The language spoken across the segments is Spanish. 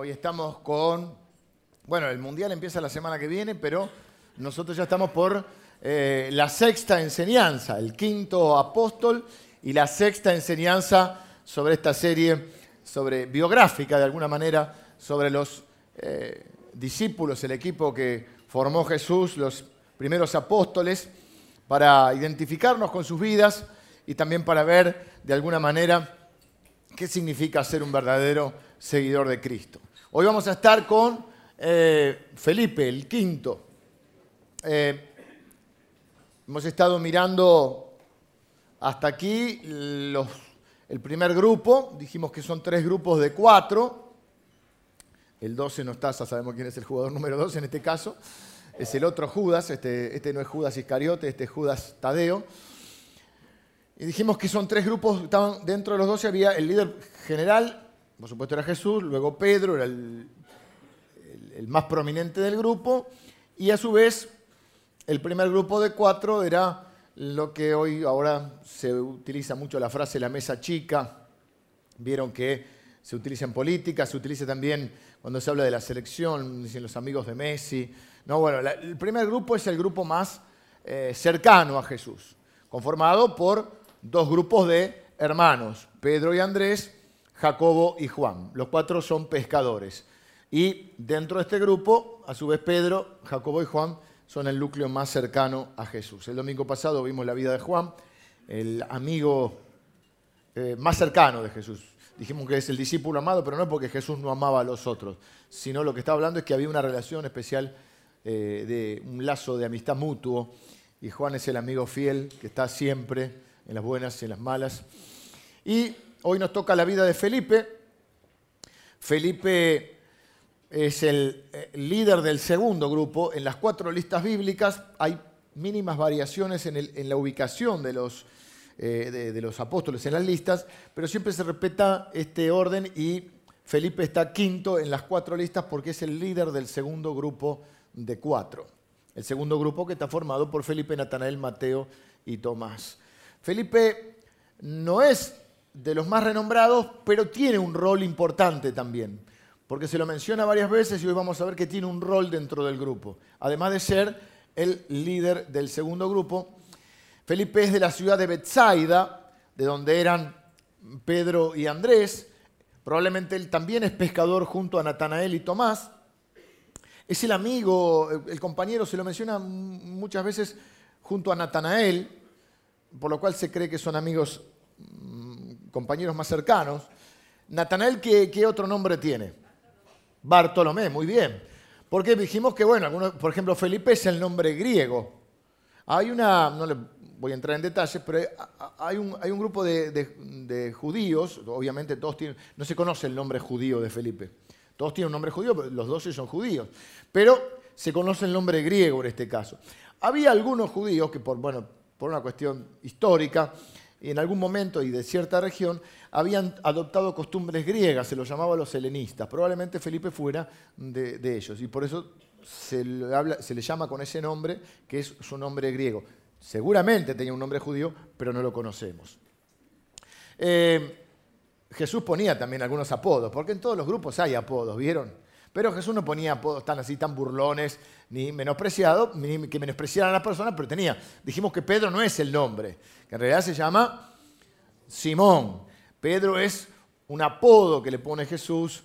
Hoy estamos con, bueno, el Mundial empieza la semana que viene, pero nosotros ya estamos por eh, la sexta enseñanza, el quinto apóstol y la sexta enseñanza sobre esta serie, sobre biográfica de alguna manera, sobre los eh, discípulos, el equipo que formó Jesús, los primeros apóstoles, para identificarnos con sus vidas y también para ver de alguna manera qué significa ser un verdadero seguidor de Cristo. Hoy vamos a estar con eh, Felipe, el quinto. Eh, hemos estado mirando hasta aquí el primer grupo, dijimos que son tres grupos de cuatro. El 12 no está, ya sabemos quién es el jugador número 12 en este caso. Es el otro Judas, este, este no es Judas Iscariote, este es Judas Tadeo. Y dijimos que son tres grupos, estaban dentro de los 12 había el líder general, por supuesto era Jesús, luego Pedro era el, más prominente del grupo, y a su vez el primer grupo de cuatro era lo que hoy ahora se utiliza mucho la frase la mesa chica. Vieron que se utiliza en política, se utiliza también cuando se habla de la selección, dicen los amigos de Messi. No, bueno, el primer grupo es el grupo más eh, cercano a Jesús, conformado por dos grupos de hermanos, Pedro y Andrés, Jacobo y Juan. Los cuatro son pescadores. Y dentro de este grupo, a su vez Pedro, Jacobo y Juan son el núcleo más cercano a Jesús. El domingo pasado vimos la vida de Juan, el amigo eh, más cercano de Jesús. Dijimos que es el discípulo amado, pero no es porque Jesús no amaba a los otros, sino lo que está hablando es que había una relación especial eh, de un lazo de amistad mutuo. Y Juan es el amigo fiel que está siempre en las buenas y en las malas. Y Hoy nos toca la vida de Felipe. Felipe es el eh, líder del segundo grupo. En las cuatro listas bíblicas hay mínimas variaciones en, la ubicación de los, eh, de, los apóstoles en las listas, pero siempre se respeta este orden y Felipe está quinto en las cuatro listas porque es el líder del segundo grupo de cuatro. El segundo grupo que está formado por Felipe, Natanael, Mateo y Tomás. Felipe no es de los más renombrados, pero tiene un rol importante también, porque se lo menciona varias veces y hoy vamos a ver que tiene un rol dentro del grupo. Además de ser el líder del segundo grupo, Felipe es de la ciudad de Bethsaida, de donde eran Pedro y Andrés. Probablemente él también es pescador junto a Natanael y Tomás. Es el amigo, el compañero se lo menciona muchas veces junto a Natanael, por lo cual se cree que son amigos compañeros más cercanos. Natanael, ¿qué, otro nombre tiene? Bartolomé, muy bien. Porque dijimos que, bueno, por ejemplo, Felipe es el nombre griego. Hay una, no le voy a entrar en detalles, pero hay un, hay un grupo de, judíos, obviamente todos tienen, no se conoce el nombre judío de Felipe. Todos tienen un nombre judío, los doce son judíos. Pero se conoce el nombre griego en este caso. Había algunos judíos que, por, bueno, por una cuestión histórica, en algún momento y de cierta región habían adoptado costumbres griegas, se los llamaba los helenistas. Probablemente Felipe fuera de, ellos y por eso se le, llama con ese nombre, que es su nombre griego. Seguramente tenía un nombre judío, pero no lo conocemos. Eh, Jesús ponía también algunos apodos, porque en todos los grupos hay apodos, ¿vieron? Pero Jesús no ponía apodos tan así, tan burlones, ni menospreciados, ni que menospreciaran a las personas, pero tenía. Dijimos que Pedro no es el nombre, que en realidad se llama Simón. Pedro es un apodo que le pone Jesús,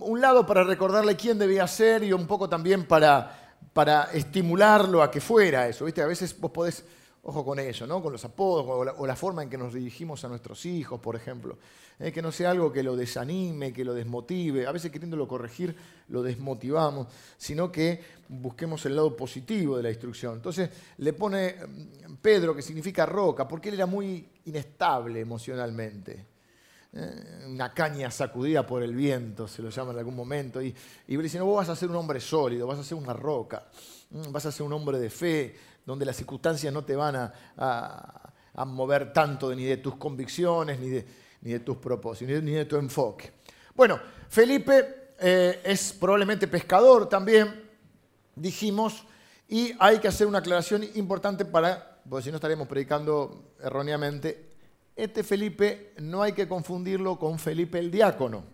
un lado para recordarle quién debía ser y un poco también para, para estimularlo a que fuera eso. ¿Viste? A veces vos podés Ojo con eso, ¿no? Con los apodos o la, forma en que nos dirigimos a nuestros hijos, por ejemplo. Eh, que no sea algo que lo desanime, que lo desmotive. A veces queriéndolo corregir lo desmotivamos, sino que busquemos el lado positivo de la instrucción. Entonces le pone mm, Pedro, que significa roca, porque él era muy inestable emocionalmente. Eh, una caña sacudida por el viento, se lo llama en algún momento. Y, y le dice, no, vos vas a ser un hombre sólido, vas a ser una roca, mm, vas a ser un hombre de fe, donde las circunstancias no te van a, mover tanto ni de tus convicciones, ni de, tus propósitos, ni de, tu enfoque. Bueno, Felipe eh, es probablemente pescador también, dijimos, y hay que hacer una aclaración importante para, porque si no estaríamos predicando erróneamente, este Felipe no hay que confundirlo con Felipe el diácono.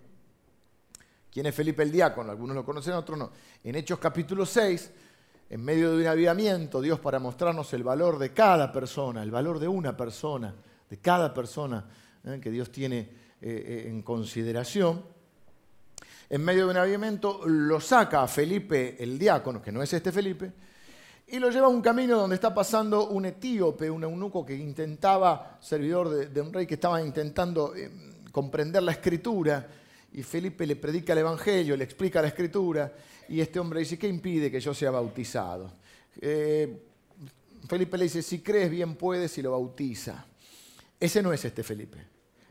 ¿Quién es Felipe el diácono? Algunos lo conocen, otros no. En Hechos capítulo 6, en medio de un avivamiento, Dios para mostrarnos el valor de cada persona, el valor de una persona, de cada persona ¿eh? que Dios tiene eh, eh, en consideración, en medio de un avivamiento lo saca a Felipe el diácono, que no es este Felipe, y lo lleva a un camino donde está pasando un etíope, un eunuco que intentaba, servidor de, un rey que estaba intentando comprender la escritura, y Felipe le predica el Evangelio, le explica la escritura, y este hombre dice, ¿qué impide que yo sea bautizado? Eh, Felipe le dice, si crees bien puedes y lo bautiza. Ese no es este Felipe.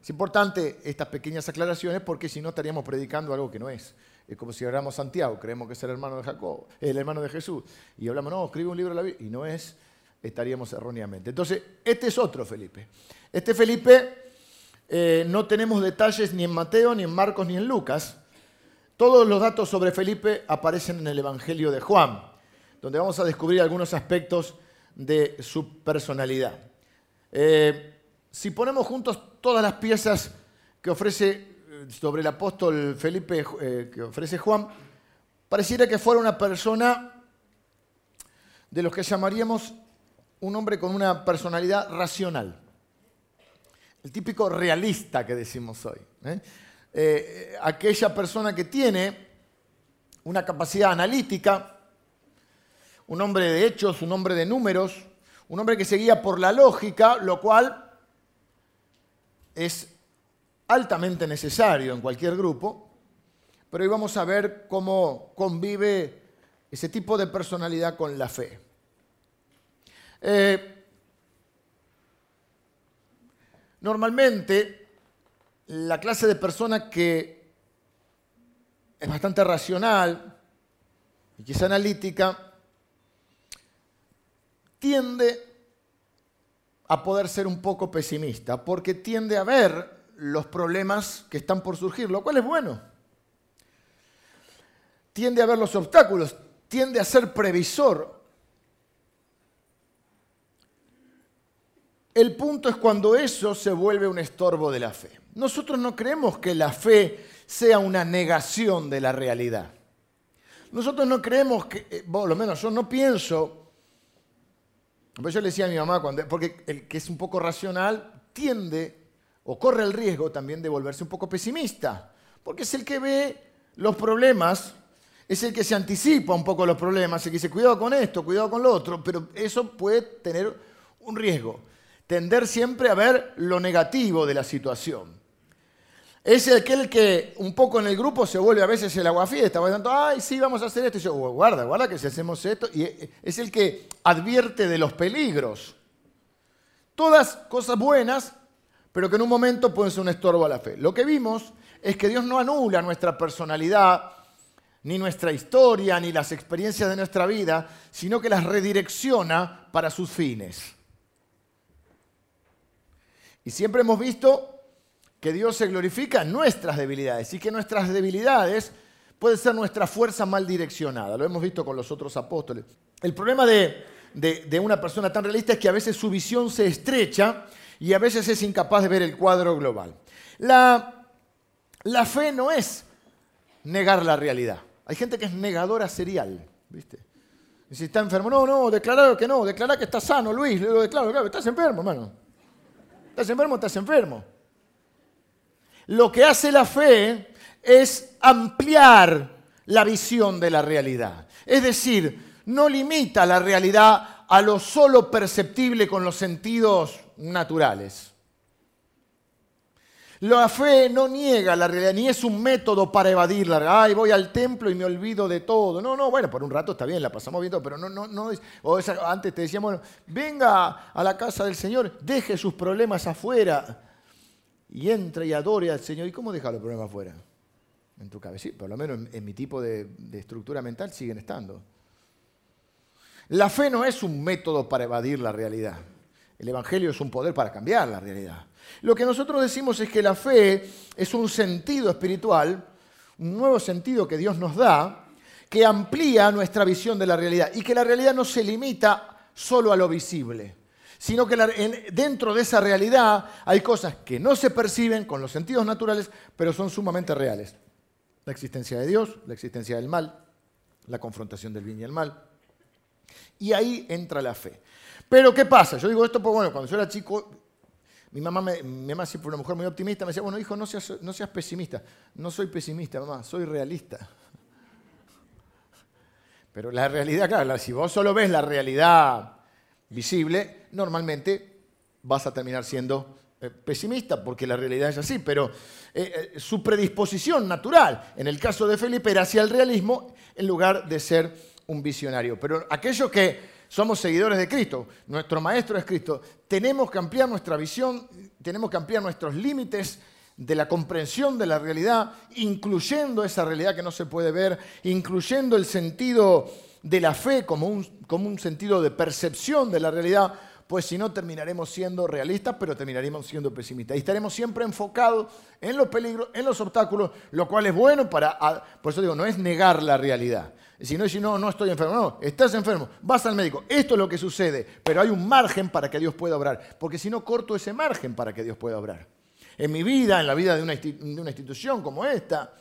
Es importante estas pequeñas aclaraciones porque si no estaríamos predicando algo que no es. Es como si hablamos Santiago, creemos que es el hermano de Jacob, el hermano de Jesús, y hablamos, no, escribe un libro de la Biblia, y no es, estaríamos erróneamente. Entonces, este es otro Felipe. Este Felipe eh, no tenemos detalles ni en Mateo, ni en Marcos, ni en Lucas, todos los datos sobre Felipe aparecen en el Evangelio de Juan, donde vamos a descubrir algunos aspectos de su personalidad. Eh, si ponemos juntos todas las piezas que ofrece eh, sobre el apóstol Felipe, que ofrece Juan, pareciera que fuera una persona de los que llamaríamos un hombre con una personalidad racional. El típico realista que decimos hoy. Eh, aquella persona que tiene una capacidad analítica, un hombre de hechos, un hombre de números, un hombre que se guía por la lógica, lo cual es altamente necesario en cualquier grupo, pero hoy vamos a ver cómo convive ese tipo de personalidad con la fe. Eh, normalmente la clase de persona que es bastante racional y quizá analítica, tiende a poder ser un poco pesimista, porque tiende a ver los problemas que están por surgir, lo cual es bueno. Tiende a ver los obstáculos, tiende a ser previsor. El punto es cuando eso se vuelve un estorbo de la fe. Nosotros no creemos que la fe sea una negación de la realidad. Nosotros no creemos que, eh, por lo menos yo no pienso, pues yo le decía a mi mamá, cuando, porque el que es un poco racional tiende o corre el riesgo también de volverse un poco pesimista, porque es el que ve los problemas, es el que se anticipa un poco los problemas, el que dice cuidado con esto, cuidado con lo otro, pero eso puede tener un riesgo, tender siempre a ver lo negativo de la situación es aquel que un poco en el grupo se vuelve a veces el aguafiesta, va diciendo, ay, sí, vamos a hacer esto. Y yo, guarda, guarda que si hacemos esto. Y es el que advierte de los peligros. Todas cosas buenas, pero que en un momento pueden ser un estorbo a la fe. Lo que vimos es que Dios no anula nuestra personalidad, ni nuestra historia, ni las experiencias de nuestra vida, sino que las redirecciona para sus fines. Y siempre hemos visto que Dios se glorifica en nuestras debilidades y que nuestras debilidades pueden ser nuestra fuerza mal direccionada. Lo hemos visto con los otros apóstoles. El problema de, una persona tan realista es que a veces su visión se estrecha y a veces es incapaz de ver el cuadro global. La, fe no es negar la realidad. Hay gente que es negadora serial, ¿viste? Y si está enfermo, no, no, declarar que no, declarar que está sano, Luis, digo, declaro, claro, estás enfermo, hermano. Estás enfermo, estás enfermo. Lo que hace la fe es ampliar la visión de la realidad. Es decir, no limita la realidad a lo solo perceptible con los sentidos naturales. La fe no niega la realidad, ni es un método para evadirla. Ay, voy al templo y me olvido de todo. No, no, bueno, por un rato está bien, la pasamos viendo, pero no, no, no. O antes te decíamos, venga a la casa del Señor, deje sus problemas afuera y entra y adore al Señor. ¿Y cómo deja los problemas afuera? En tu cabeza. por lo menos en, mi tipo de estructura mental siguen estando. La fe no es un método para evadir la realidad. El Evangelio es un poder para cambiar la realidad. Lo que nosotros decimos es que la fe es un sentido espiritual, un nuevo sentido que Dios nos da, que amplía nuestra visión de la realidad y que la realidad no se limita solo a lo visible sino que dentro de esa realidad hay cosas que no se perciben con los sentidos naturales, pero son sumamente reales. La existencia de Dios, la existencia del mal, la confrontación del bien y el mal. Y ahí entra la fe. Pero ¿qué pasa? Yo digo esto porque, bueno, cuando yo era chico, mi mamá, mi mamá siempre una mujer muy optimista, me decía, bueno, hijo, no seas, no seas pesimista. No soy pesimista, mamá, soy realista. Pero la realidad, claro, si vos solo ves la realidad visible, normalmente vas a terminar siendo eh, pesimista, porque la realidad es así, pero eh, eh, su predisposición natural, en el caso de Felipe, era hacia el realismo en lugar de ser un visionario. Pero aquellos que somos seguidores de Cristo, nuestro Maestro es Cristo, tenemos que ampliar nuestra visión, tenemos que ampliar nuestros límites de la comprensión de la realidad, incluyendo esa realidad que no se puede ver, incluyendo el sentido de la fe como un, como un sentido de percepción de la realidad, pues si no terminaremos siendo realistas, pero terminaremos siendo pesimistas. Y estaremos siempre enfocados en los peligros, en los obstáculos, lo cual es bueno para, por eso digo, no es negar la realidad, si no, si no, no estoy enfermo. No, estás enfermo, vas al médico. Esto es lo que sucede, pero hay un margen para que Dios pueda obrar. Porque si no, corto ese margen para que Dios pueda obrar. En mi vida, en la vida de una, institución como esta,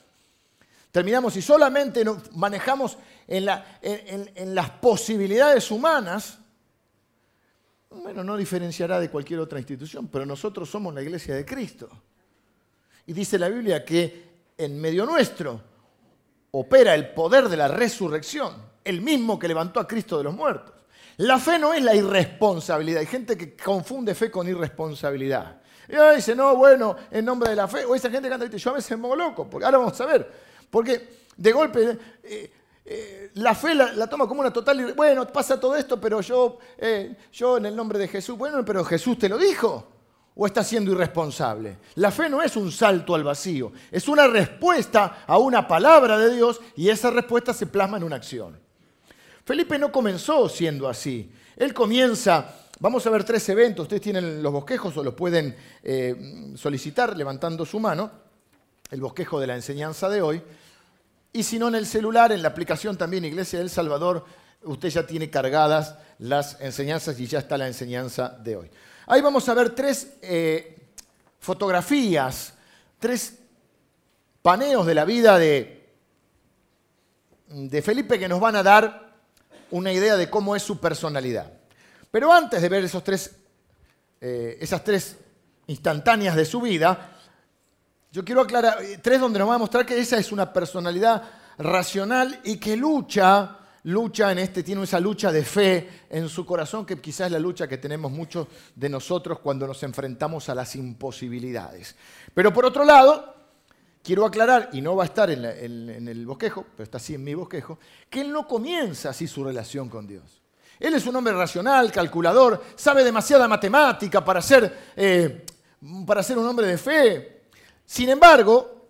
terminamos y solamente nos manejamos en, en las posibilidades humanas, bueno, no diferenciará de cualquier otra institución, pero nosotros somos la iglesia de Cristo. Y dice la Biblia que en medio nuestro opera el poder de la resurrección, el mismo que levantó a Cristo de los muertos. La fe no es la irresponsabilidad. Hay gente que confunde fe con irresponsabilidad. Y dice, no, bueno, en nombre de la fe. O esa gente que anda, yo a veces me loco, porque ahora vamos a ver. Porque de golpe eh, eh, la fe la, toma como una total... Bueno, pasa todo esto, pero yo, eh, yo en el nombre de Jesús, bueno, pero Jesús te lo dijo o está siendo irresponsable. La fe no es un salto al vacío, es una respuesta a una palabra de Dios y esa respuesta se plasma en una acción. Felipe no comenzó siendo así. Él comienza, vamos a ver tres eventos, ustedes tienen los bosquejos o los pueden eh, solicitar levantando su mano, el bosquejo de la enseñanza de hoy, y si no en el celular, en la aplicación también Iglesia del Salvador, usted ya tiene cargadas las enseñanzas y ya está la enseñanza de hoy. Ahí vamos a ver tres eh, fotografías, tres paneos de la vida de, de Felipe que nos van a dar una idea de cómo es su personalidad. Pero antes de ver esos tres, eh, esas tres instantáneas de su vida, yo quiero aclarar, eh, tres donde nos va a mostrar que esa es una personalidad racional y que lucha lucha en este, tiene esa lucha de fe en su corazón, que quizás es la lucha que tenemos muchos de nosotros cuando nos enfrentamos a las imposibilidades. Pero por otro lado, quiero aclarar, y no va a estar en, el bosquejo, pero está así en mi bosquejo, que él no comienza así su relación con Dios. Él es un hombre racional, calculador, sabe demasiada matemática para ser, eh, para ser un hombre de fe. Sin embargo,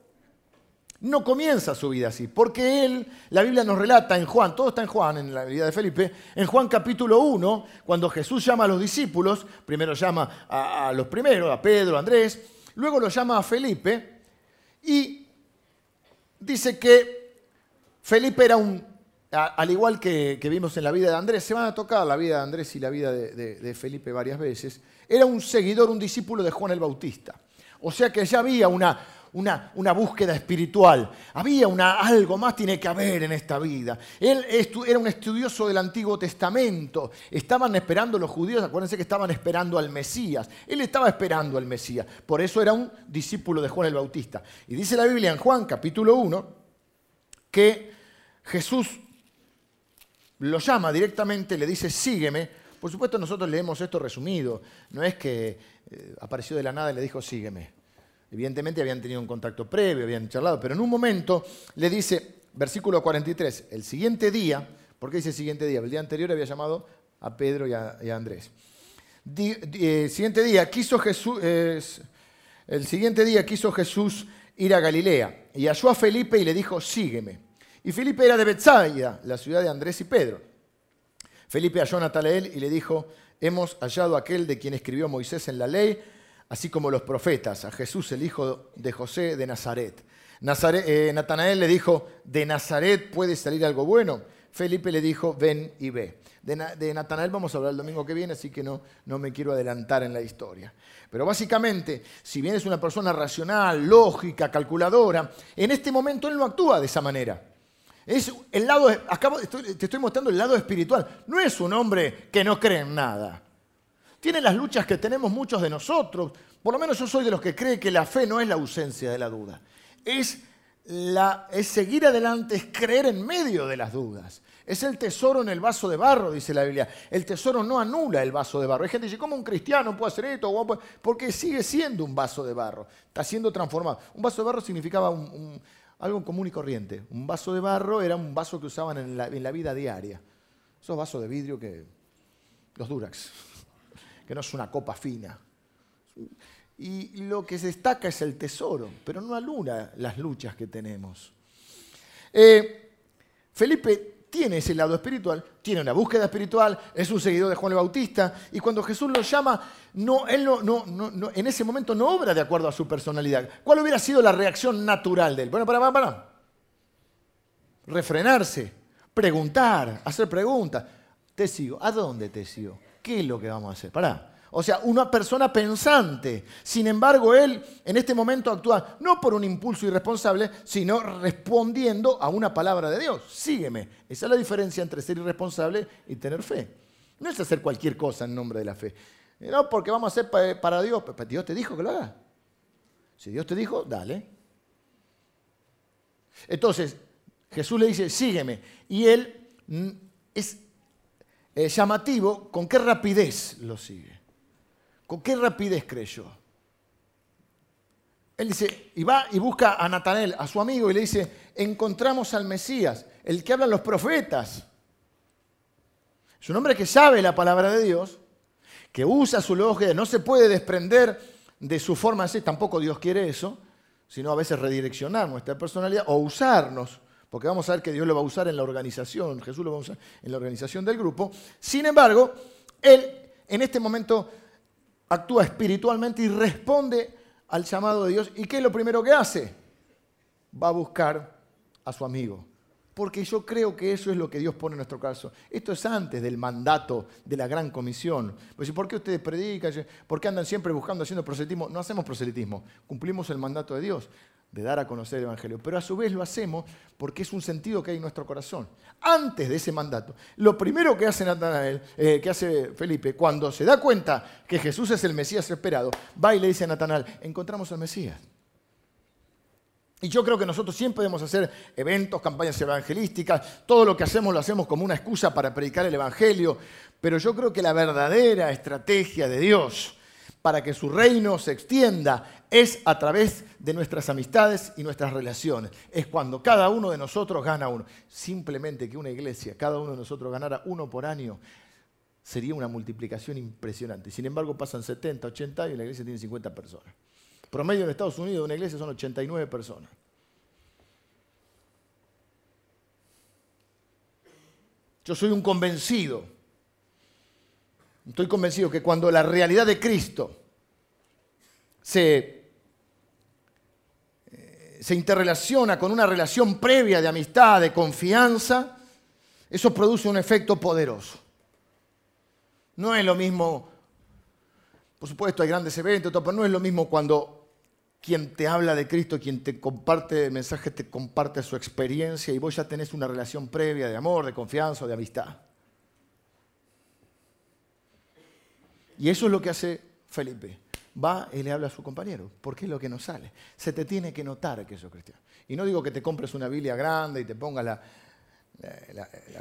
no comienza su vida así, porque él, la Biblia nos relata en Juan, todo está en Juan, en la vida de Felipe, en Juan capítulo 1, cuando Jesús llama a los discípulos, primero llama a, los primeros, a Pedro, a Andrés, luego lo llama a Felipe, y dice que Felipe era un, al igual que, vimos en la vida de Andrés, se van a tocar la vida de Andrés y la vida de Felipe varias veces, era un seguidor, un discípulo de Juan el Bautista. O sea que ya había una, una, búsqueda espiritual. Había una, algo más tiene que haber en esta vida. Él era un estudioso del Antiguo Testamento. Estaban esperando los judíos, acuérdense que estaban esperando al Mesías. Él estaba esperando al Mesías. Por eso era un discípulo de Juan el Bautista. Y dice la Biblia en Juan capítulo 1 que Jesús lo llama directamente, le dice, sígueme. Por supuesto nosotros leemos esto resumido. No es que eh, apareció de la nada y le dijo, sígueme. Evidentemente habían tenido un contacto previo, habían charlado, pero en un momento le dice, versículo 43, el siguiente día, ¿por qué dice el siguiente día? El día anterior había llamado a Pedro y a, Andrés. el siguiente día quiso Jesús, el siguiente día quiso Jesús ir a Galilea y halló a Felipe y le dijo, sígueme. Y Felipe era de Bethsaida, la ciudad de Andrés y Pedro. Felipe halló a Natanael y le dijo, hemos hallado a aquel de quien escribió Moisés en la ley así como los profetas, a Jesús, el hijo de José de Nazaret. Eh, Natanael le dijo, ¿de Nazaret puede salir algo bueno? Felipe le dijo, ven y ve. De, Natanael vamos a hablar el domingo que viene, así que no, no me quiero adelantar en la historia. Pero básicamente, si bien es una persona racional, lógica, calculadora, en este momento él no actúa de esa manera. Es el lado, acabo, te estoy mostrando el lado espiritual. No es un hombre que no cree en nada. Tiene las luchas que tenemos muchos de nosotros. Por lo menos yo soy de los que cree que la fe no es la ausencia de la duda. Es, la, es seguir adelante, es creer en medio de las dudas. Es el tesoro en el vaso de barro, dice la Biblia. El tesoro no anula el vaso de barro. Hay gente que dice, ¿cómo un cristiano puede hacer esto? Porque sigue siendo un vaso de barro. Está siendo transformado. Un vaso de barro significaba algo común y corriente. Un vaso de barro era un vaso que usaban en la, en la vida diaria. Esos vasos de vidrio que... Los Durax. Que no es una copa fina. Y lo que se destaca es el tesoro, pero no anula las luchas que tenemos. Eh, Felipe tiene ese lado espiritual, tiene una búsqueda espiritual, es un seguidor de Juan el Bautista, y cuando Jesús lo llama, no, él no, no, en ese momento no obra de acuerdo a su personalidad. ¿Cuál hubiera sido la reacción natural de él? Bueno, para, para, para. Refrenarse, preguntar, hacer preguntas. Te sigo. ¿A dónde te sigo? ¿Qué es lo que vamos a hacer? Pará. O sea, una persona pensante. Sin embargo, él en este momento actúa no por un impulso irresponsable, sino respondiendo a una palabra de Dios. Sígueme. Esa es la diferencia entre ser irresponsable y tener fe. No es hacer cualquier cosa en nombre de la fe. No, porque vamos a hacer para Dios. Dios te dijo que lo haga. Si Dios te dijo, dale. Entonces, Jesús le dice, sígueme. Y él mm, es eh, llamativo con qué rapidez lo sigue. ¿Con qué rapidez creyó? Él dice, y va y busca a Natanael, a su amigo, y le dice, encontramos al Mesías, el que hablan los profetas. Es un hombre que sabe la palabra de Dios, que usa su lógica, no se puede desprender de su forma de ser, tampoco Dios quiere eso, sino a veces redireccionar nuestra personalidad o usarnos, porque vamos a ver que Dios lo va a usar en la organización, Jesús lo va a usar en la organización del grupo. Sin embargo, él en este momento actúa espiritualmente y responde al llamado de Dios. ¿Y qué es lo primero que hace? Va a buscar a su amigo. Porque yo creo que eso es lo que Dios pone en nuestro caso. Esto es antes del mandato de la gran comisión. Pues, ¿Por qué ustedes predican? ¿Por qué andan siempre buscando, haciendo proselitismo? No hacemos proselitismo, cumplimos el mandato de Dios de dar a conocer el Evangelio. Pero a su vez lo hacemos porque es un sentido que hay en nuestro corazón. Antes de ese mandato, lo primero que hace, Natanael, eh, que hace Felipe, cuando se da cuenta que Jesús es el Mesías esperado, va y le dice a Natanael, encontramos al Mesías. Y yo creo que nosotros siempre debemos hacer eventos, campañas evangelísticas, todo lo que hacemos lo hacemos como una excusa para predicar el Evangelio, pero yo creo que la verdadera estrategia de Dios para que su reino se extienda es a través de nuestras amistades y nuestras relaciones. Es cuando cada uno de nosotros gana uno. Simplemente que una iglesia, cada uno de nosotros ganara uno por año, sería una multiplicación impresionante. Sin embargo, pasan 70, 80 y la iglesia tiene 50 personas. Promedio en Estados Unidos de una iglesia son 89 personas. Yo soy un convencido Estoy convencido que cuando la realidad de Cristo se, eh, se interrelaciona con una relación previa de amistad, de confianza, eso produce un efecto poderoso. No es lo mismo, por supuesto hay grandes eventos, pero no es lo mismo cuando quien te habla de Cristo, quien te comparte el mensaje, te comparte su experiencia y vos ya tenés una relación previa de amor, de confianza de amistad. Y eso es lo que hace Felipe. Va y le habla a su compañero, porque es lo que nos sale. Se te tiene que notar que sos cristiano. Y no digo que te compres una Biblia grande y te pongas la,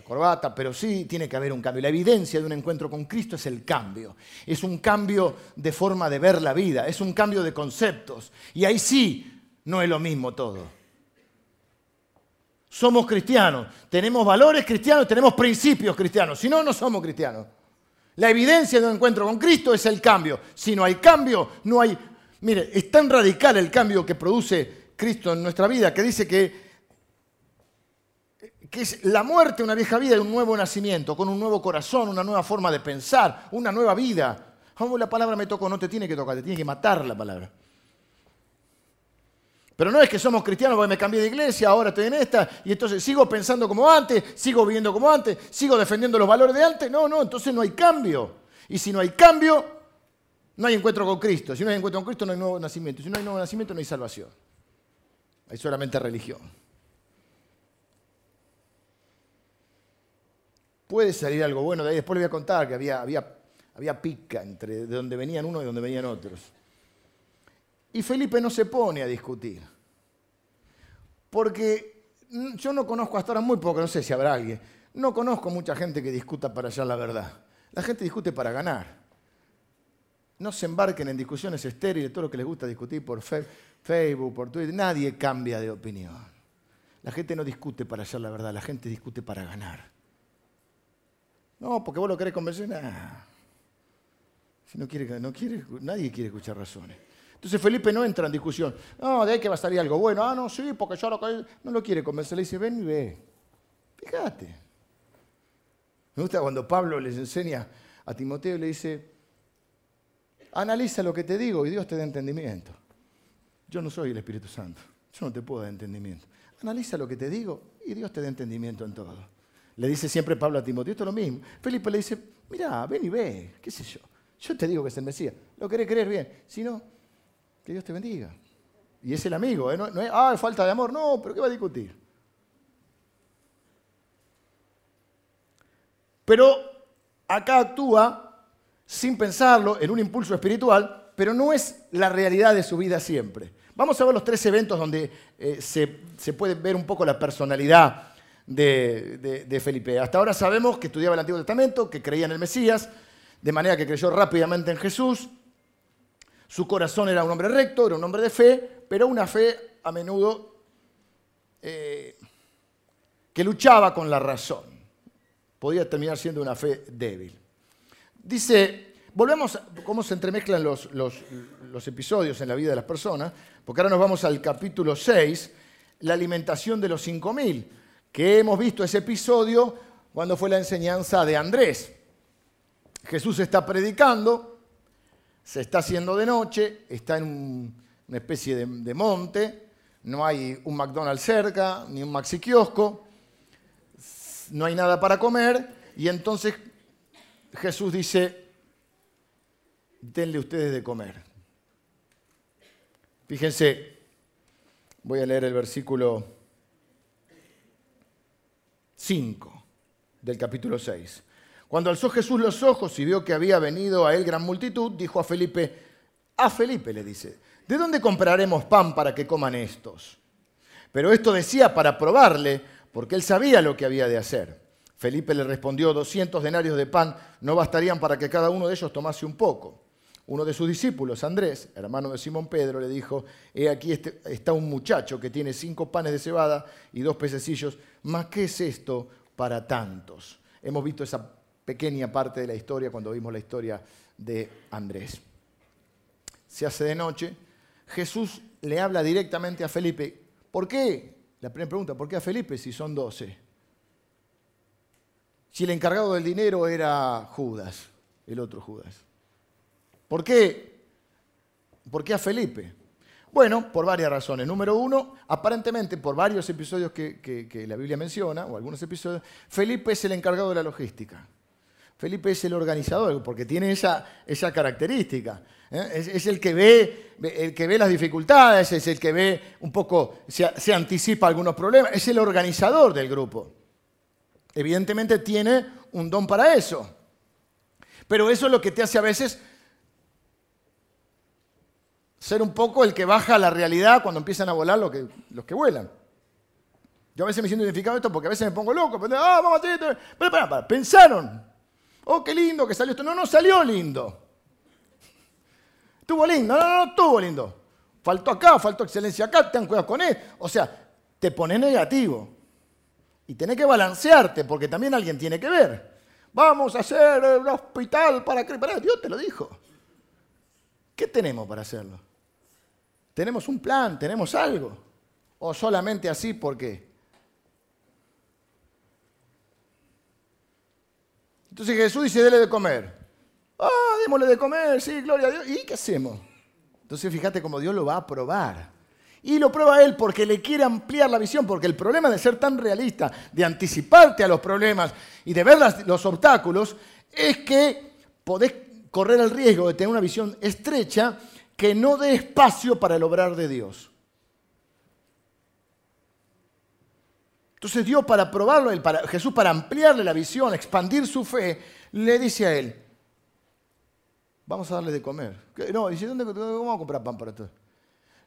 corbata, pero sí tiene que haber un cambio. La evidencia de un encuentro con Cristo es el cambio. Es un cambio de forma de ver la vida, es un cambio de conceptos. Y ahí sí no es lo mismo todo. Somos cristianos, tenemos valores cristianos, tenemos principios cristianos. Si no, no somos cristianos. La evidencia de un encuentro con Cristo es el cambio. Si no hay cambio, no hay... Mire, es tan radical el cambio que produce Cristo en nuestra vida que dice que, que es la muerte, una vieja vida y un nuevo nacimiento, con un nuevo corazón, una nueva forma de pensar, una nueva vida. Como la palabra me tocó, no te tiene que tocar, te tiene que matar la palabra. Pero no es que somos cristianos porque me cambié de iglesia, ahora estoy en esta, y entonces sigo pensando como antes, sigo viviendo como antes, sigo defendiendo los valores de antes. No, no, entonces no hay cambio. Y si no hay cambio, no hay encuentro con Cristo. Si no hay encuentro con Cristo, no hay nuevo nacimiento. Si no hay nuevo nacimiento, no hay salvación. Hay solamente religión. Puede salir algo bueno de ahí. Después le voy a contar que había, había, había pica entre de donde venían unos y donde venían otros. Y Felipe no se pone a discutir. Porque yo no conozco hasta ahora muy poco, no sé si habrá alguien, no conozco mucha gente que discuta para hallar la verdad. La gente discute para ganar. No se embarquen en discusiones estériles, todo lo que les gusta discutir por Facebook, por Twitter. Nadie cambia de opinión. La gente no discute para hallar la verdad, la gente discute para ganar. No, porque vos lo querés convencer. Si no quiere, no quiere, nadie quiere escuchar razones. Entonces Felipe no entra en discusión. No, de ahí que va a salir algo bueno. Ah, no, sí, porque yo lo no lo quiere convencer. Le dice, ven y ve. Fíjate. Me gusta cuando Pablo les enseña a Timoteo y le dice, analiza lo que te digo y Dios te da entendimiento. Yo no soy el Espíritu Santo. Yo no te puedo dar entendimiento. Analiza lo que te digo y Dios te da entendimiento en todo. Le dice siempre Pablo a Timoteo, esto es lo mismo. Felipe le dice, mira, ven y ve, qué sé yo. Yo te digo que es el Mesías. Lo querés creer bien. Si no, que Dios te bendiga. Y es el amigo, ¿eh? no, es, ah, falta de amor, no, pero ¿qué va a discutir? Pero acá actúa sin pensarlo en un impulso espiritual, pero no es la realidad de su vida siempre. Vamos a ver los tres eventos donde eh, se, puede ver un poco la personalidad de, de, Felipe. Hasta ahora sabemos que estudiaba el Antiguo Testamento, que creía en el Mesías, de manera que creyó rápidamente en Jesús, su corazón era un hombre recto, era un hombre de fe, pero una fe a menudo eh, que luchaba con la razón. Podía terminar siendo una fe débil. Dice, volvemos a cómo se entremezclan los, los episodios en la vida de las personas, porque ahora nos vamos al capítulo 6, la alimentación de los 5.000, que hemos visto ese episodio cuando fue la enseñanza de Andrés. Jesús está predicando, se está haciendo de noche, está en una especie de, monte, no hay un McDonald's cerca, ni un maxi kiosco, no hay nada para comer, y entonces Jesús dice, denle ustedes de comer. Fíjense, voy a leer el versículo 5 del capítulo 6. Cuando alzó Jesús los ojos y vio que había venido a él gran multitud, dijo a Felipe, a Felipe le dice, ¿de dónde compraremos pan para que coman estos? Pero esto decía para probarle, porque él sabía lo que había de hacer. Felipe le respondió, 200 denarios de pan no bastarían para que cada uno de ellos tomase un poco. Uno de sus discípulos, Andrés, hermano de Simón Pedro, le dijo, he aquí este, está un muchacho que tiene cinco panes de cebada y dos pececillos, mas ¿qué es esto para tantos? Hemos visto esa pequeña parte de la historia cuando vimos la historia de Andrés. Se hace de noche, Jesús le habla directamente a Felipe. ¿Por qué? La primera pregunta, ¿por qué a Felipe si son doce? Si el encargado del dinero era Judas, el otro Judas. ¿Por qué? ¿Por qué a Felipe? Bueno, por varias razones. Número uno, aparentemente por varios episodios que, la Biblia menciona, o algunos episodios, Felipe es el encargado de la logística. Felipe es el organizador, porque tiene esa, esa característica. ¿eh? Es, el, que ve, el que ve las dificultades, es el que ve un poco, se, anticipa algunos problemas, es el organizador del grupo. Evidentemente tiene un don para eso. Pero eso es lo que te hace a veces ser un poco el que baja la realidad cuando empiezan a volar los que, los que vuelan. Yo a veces me siento identificado esto porque a veces me pongo loco. Ah, vamos a pero, pero, pensaron. Oh, qué lindo que salió esto. No, no salió lindo. Estuvo lindo. No, no, no, estuvo lindo. Faltó acá, faltó excelencia acá, ten cuidado con él. O sea, te pone negativo. Y tenés que balancearte, porque también alguien tiene que ver. Vamos a hacer un hospital para que... Dios te lo dijo. ¿Qué tenemos para hacerlo? ¿Tenemos un plan? ¿Tenemos algo? ¿O solamente así porque Entonces Jesús dice, dele de comer. Ah, démosle de comer, sí, gloria a Dios. ¿Y qué hacemos? Entonces fíjate cómo Dios lo va a probar. Y lo prueba él porque le quiere ampliar la visión, porque el problema de ser tan realista, de anticiparte a los problemas y de ver los obstáculos, es que podés correr el riesgo de tener una visión estrecha que no dé espacio para el obrar de Dios. Entonces Dios para probarlo, Jesús para ampliarle la visión, expandir su fe, le dice a él, vamos a darle de comer. No, dice, ¿dónde vamos a comprar pan para todos?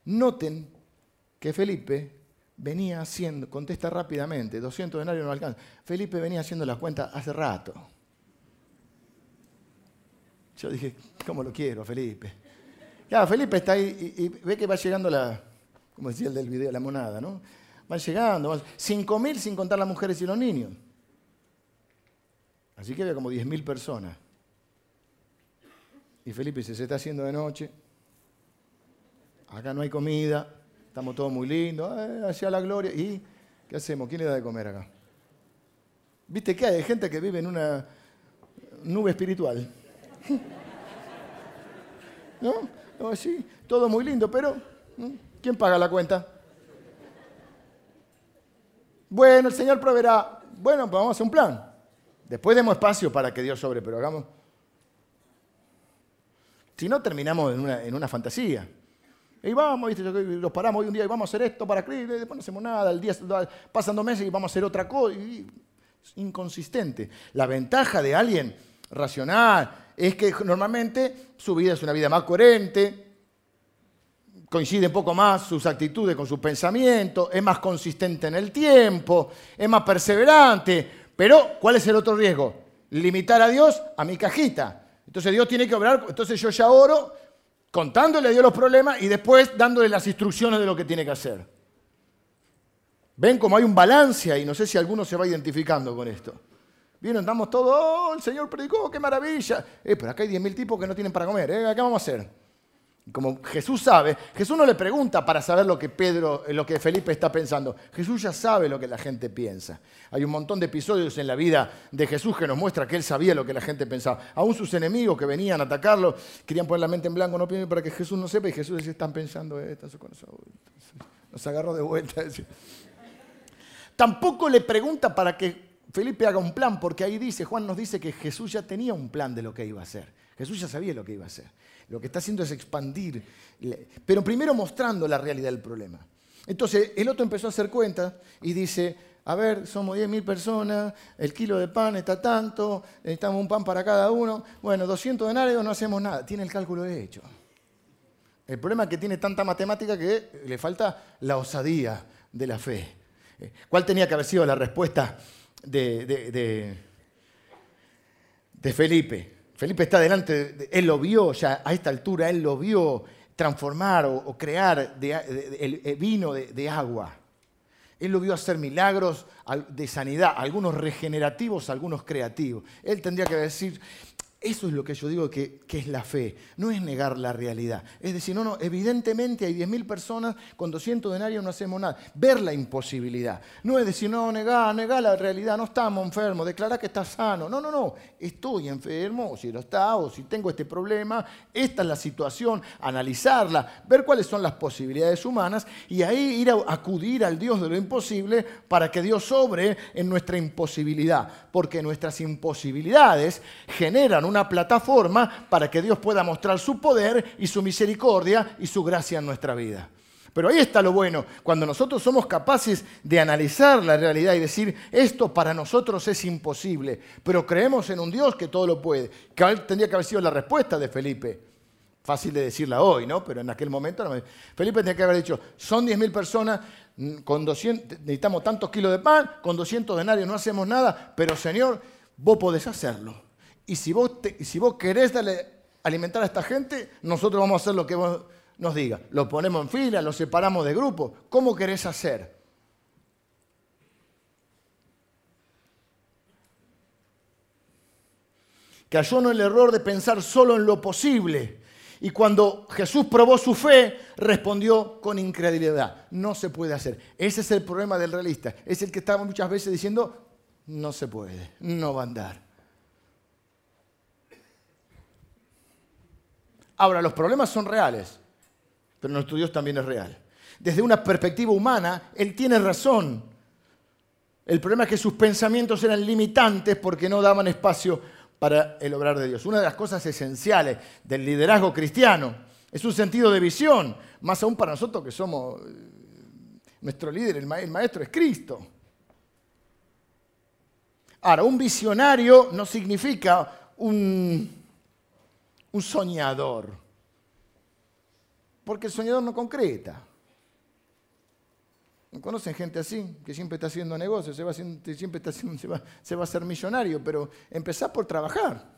Noten que Felipe venía haciendo, contesta rápidamente, 200 denarios no alcanza. Felipe venía haciendo las cuentas hace rato. Yo dije, ¿cómo lo quiero, Felipe? Claro, Felipe está ahí y, ve que va llegando la, como decía el del video, la monada, ¿no? Van llegando, cinco mil sin contar las mujeres y los niños. Así que había como diez mil personas. Y Felipe dice, se está haciendo de noche, acá no hay comida, estamos todos muy lindos, eh, hacia la gloria. ¿Y qué hacemos? ¿Quién le da de comer acá? ¿Viste que hay? gente que vive en una nube espiritual. ¿No? ¿No? Sí, todo muy lindo, pero ¿quién paga la cuenta? Bueno, el Señor proveerá. Bueno, pues vamos a hacer un plan. Después demos espacio para que Dios sobre, pero hagamos. Si no, terminamos en una, fantasía. Y vamos, ¿viste? los paramos hoy un día y vamos a hacer esto para Cristo, después no hacemos nada, el día, pasan dos meses y vamos a hacer otra cosa. Inconsistente. La ventaja de alguien racional es que normalmente su vida es una vida más coherente, coincide un poco más sus actitudes con sus pensamientos, es más consistente en el tiempo, es más perseverante. Pero, ¿cuál es el otro riesgo? Limitar a Dios a mi cajita. Entonces Dios tiene que obrar, entonces yo ya oro contándole a Dios los problemas y después dándole las instrucciones de lo que tiene que hacer. Ven cómo hay un balance ahí, no sé si alguno se va identificando con esto. Bien, andamos todos, oh, el Señor predicó, qué maravilla. Eh, pero acá hay 10.000 tipos que no tienen para comer, ¿eh? ¿qué vamos a hacer? Como Jesús sabe, Jesús no le pregunta para saber lo que Pedro, lo que Felipe está pensando. Jesús ya sabe lo que la gente piensa. Hay un montón de episodios en la vida de Jesús que nos muestra que él sabía lo que la gente pensaba. Aún sus enemigos que venían a atacarlo querían poner la mente en blanco, no para que Jesús no sepa y Jesús decía, están pensando esto, Nos agarró de vuelta. Tampoco le pregunta para que Felipe haga un plan, porque ahí dice, Juan nos dice que Jesús ya tenía un plan de lo que iba a hacer. Jesús ya sabía lo que iba a hacer. Lo que está haciendo es expandir, pero primero mostrando la realidad del problema. Entonces el otro empezó a hacer cuentas y dice, a ver, somos 10.000 personas, el kilo de pan está tanto, necesitamos un pan para cada uno, bueno, 200 denarios, no hacemos nada. Tiene el cálculo hecho. El problema es que tiene tanta matemática que le falta la osadía de la fe. Eh, ¿Cuál tenía que haber sido la respuesta de, de Felipe? Felipe está delante, él lo vio ya a esta altura, él lo vio transformar o, crear el vino de agua. Él lo vio hacer milagros de sanidad, algunos regenerativos, algunos creativos. Él tendría que decir, eso es lo que yo digo que, es la fe, no es negar la realidad. Es decir, no, no, evidentemente hay 10.000 personas con 200 denarios no hacemos nada. Ver la imposibilidad. No es decir, no, negar, negar la realidad, no estamos enfermos, declarar que está sano. No, no, no, estoy enfermo, o si lo está, o si tengo este problema, esta es la situación, analizarla, ver cuáles son las posibilidades humanas y ahí ir a acudir al Dios de lo imposible para que Dios sobre en nuestra imposibilidad. Porque nuestras imposibilidades generan un una plataforma para que Dios pueda mostrar su poder y su misericordia y su gracia en nuestra vida. Pero ahí está lo bueno, cuando nosotros somos capaces de analizar la realidad y decir, esto para nosotros es imposible, pero creemos en un Dios que todo lo puede, que tendría que haber sido la respuesta de Felipe. Fácil de decirla hoy, ¿no? Pero en aquel momento no. Felipe tenía que haber dicho, son 10.000 personas, mm, con 200, necesitamos tantos kilos de pan, con 200 denarios no hacemos nada, pero Señor, vos podés hacerlo. Y si vos, querés alimentar a esta gente, nosotros vamos a hacer lo que vos nos diga. Lo ponemos en fila, lo separamos de grupo. ¿Cómo querés hacer? Cayó en el error de pensar solo en lo posible. Y cuando Jesús probó su fe, respondió con incredulidad. No se puede hacer. Ese es el problema del realista. Es el que estaba muchas veces diciendo, no se puede, no va a andar. Ahora, los problemas son reales, pero nuestro Dios también es real. desde una perspectiva humana, él tiene razón. El problema es que sus pensamientos eran limitantes porque no daban espacio para el obrar de Dios. Una de las cosas esenciales del liderazgo cristiano es un sentido de visión, más aún para nosotros que somos eh, nuestro líder, el maestro es Cristo. Ahora, un visionario no significa un, un soñador, porque el soñador no concreta. ¿Conocen gente así? Que siempre está haciendo negocios, se va, siempre está se, va, se va a hacer millonario, pero empezá por trabajar.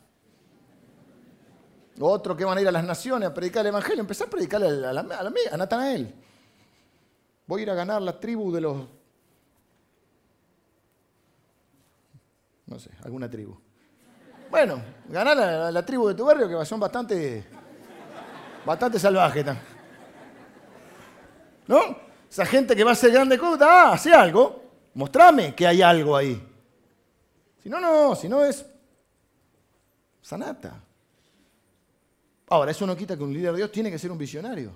Otro que van a ir a las naciones a predicar el Evangelio, empezá a predicarle a, la, a, a Natanael. Voy a ir a ganar la tribu de los no sé, alguna tribu. Bueno, ganar la, la, tribu de tu barrio que son bastante, bastante salvajes. ¿No? Esa gente que va a hacer grande cosas, ah, hace algo, mostrame que hay algo ahí. Si no, no, si no es sanata. Ahora, eso no quita que un líder de Dios tiene que ser un visionario.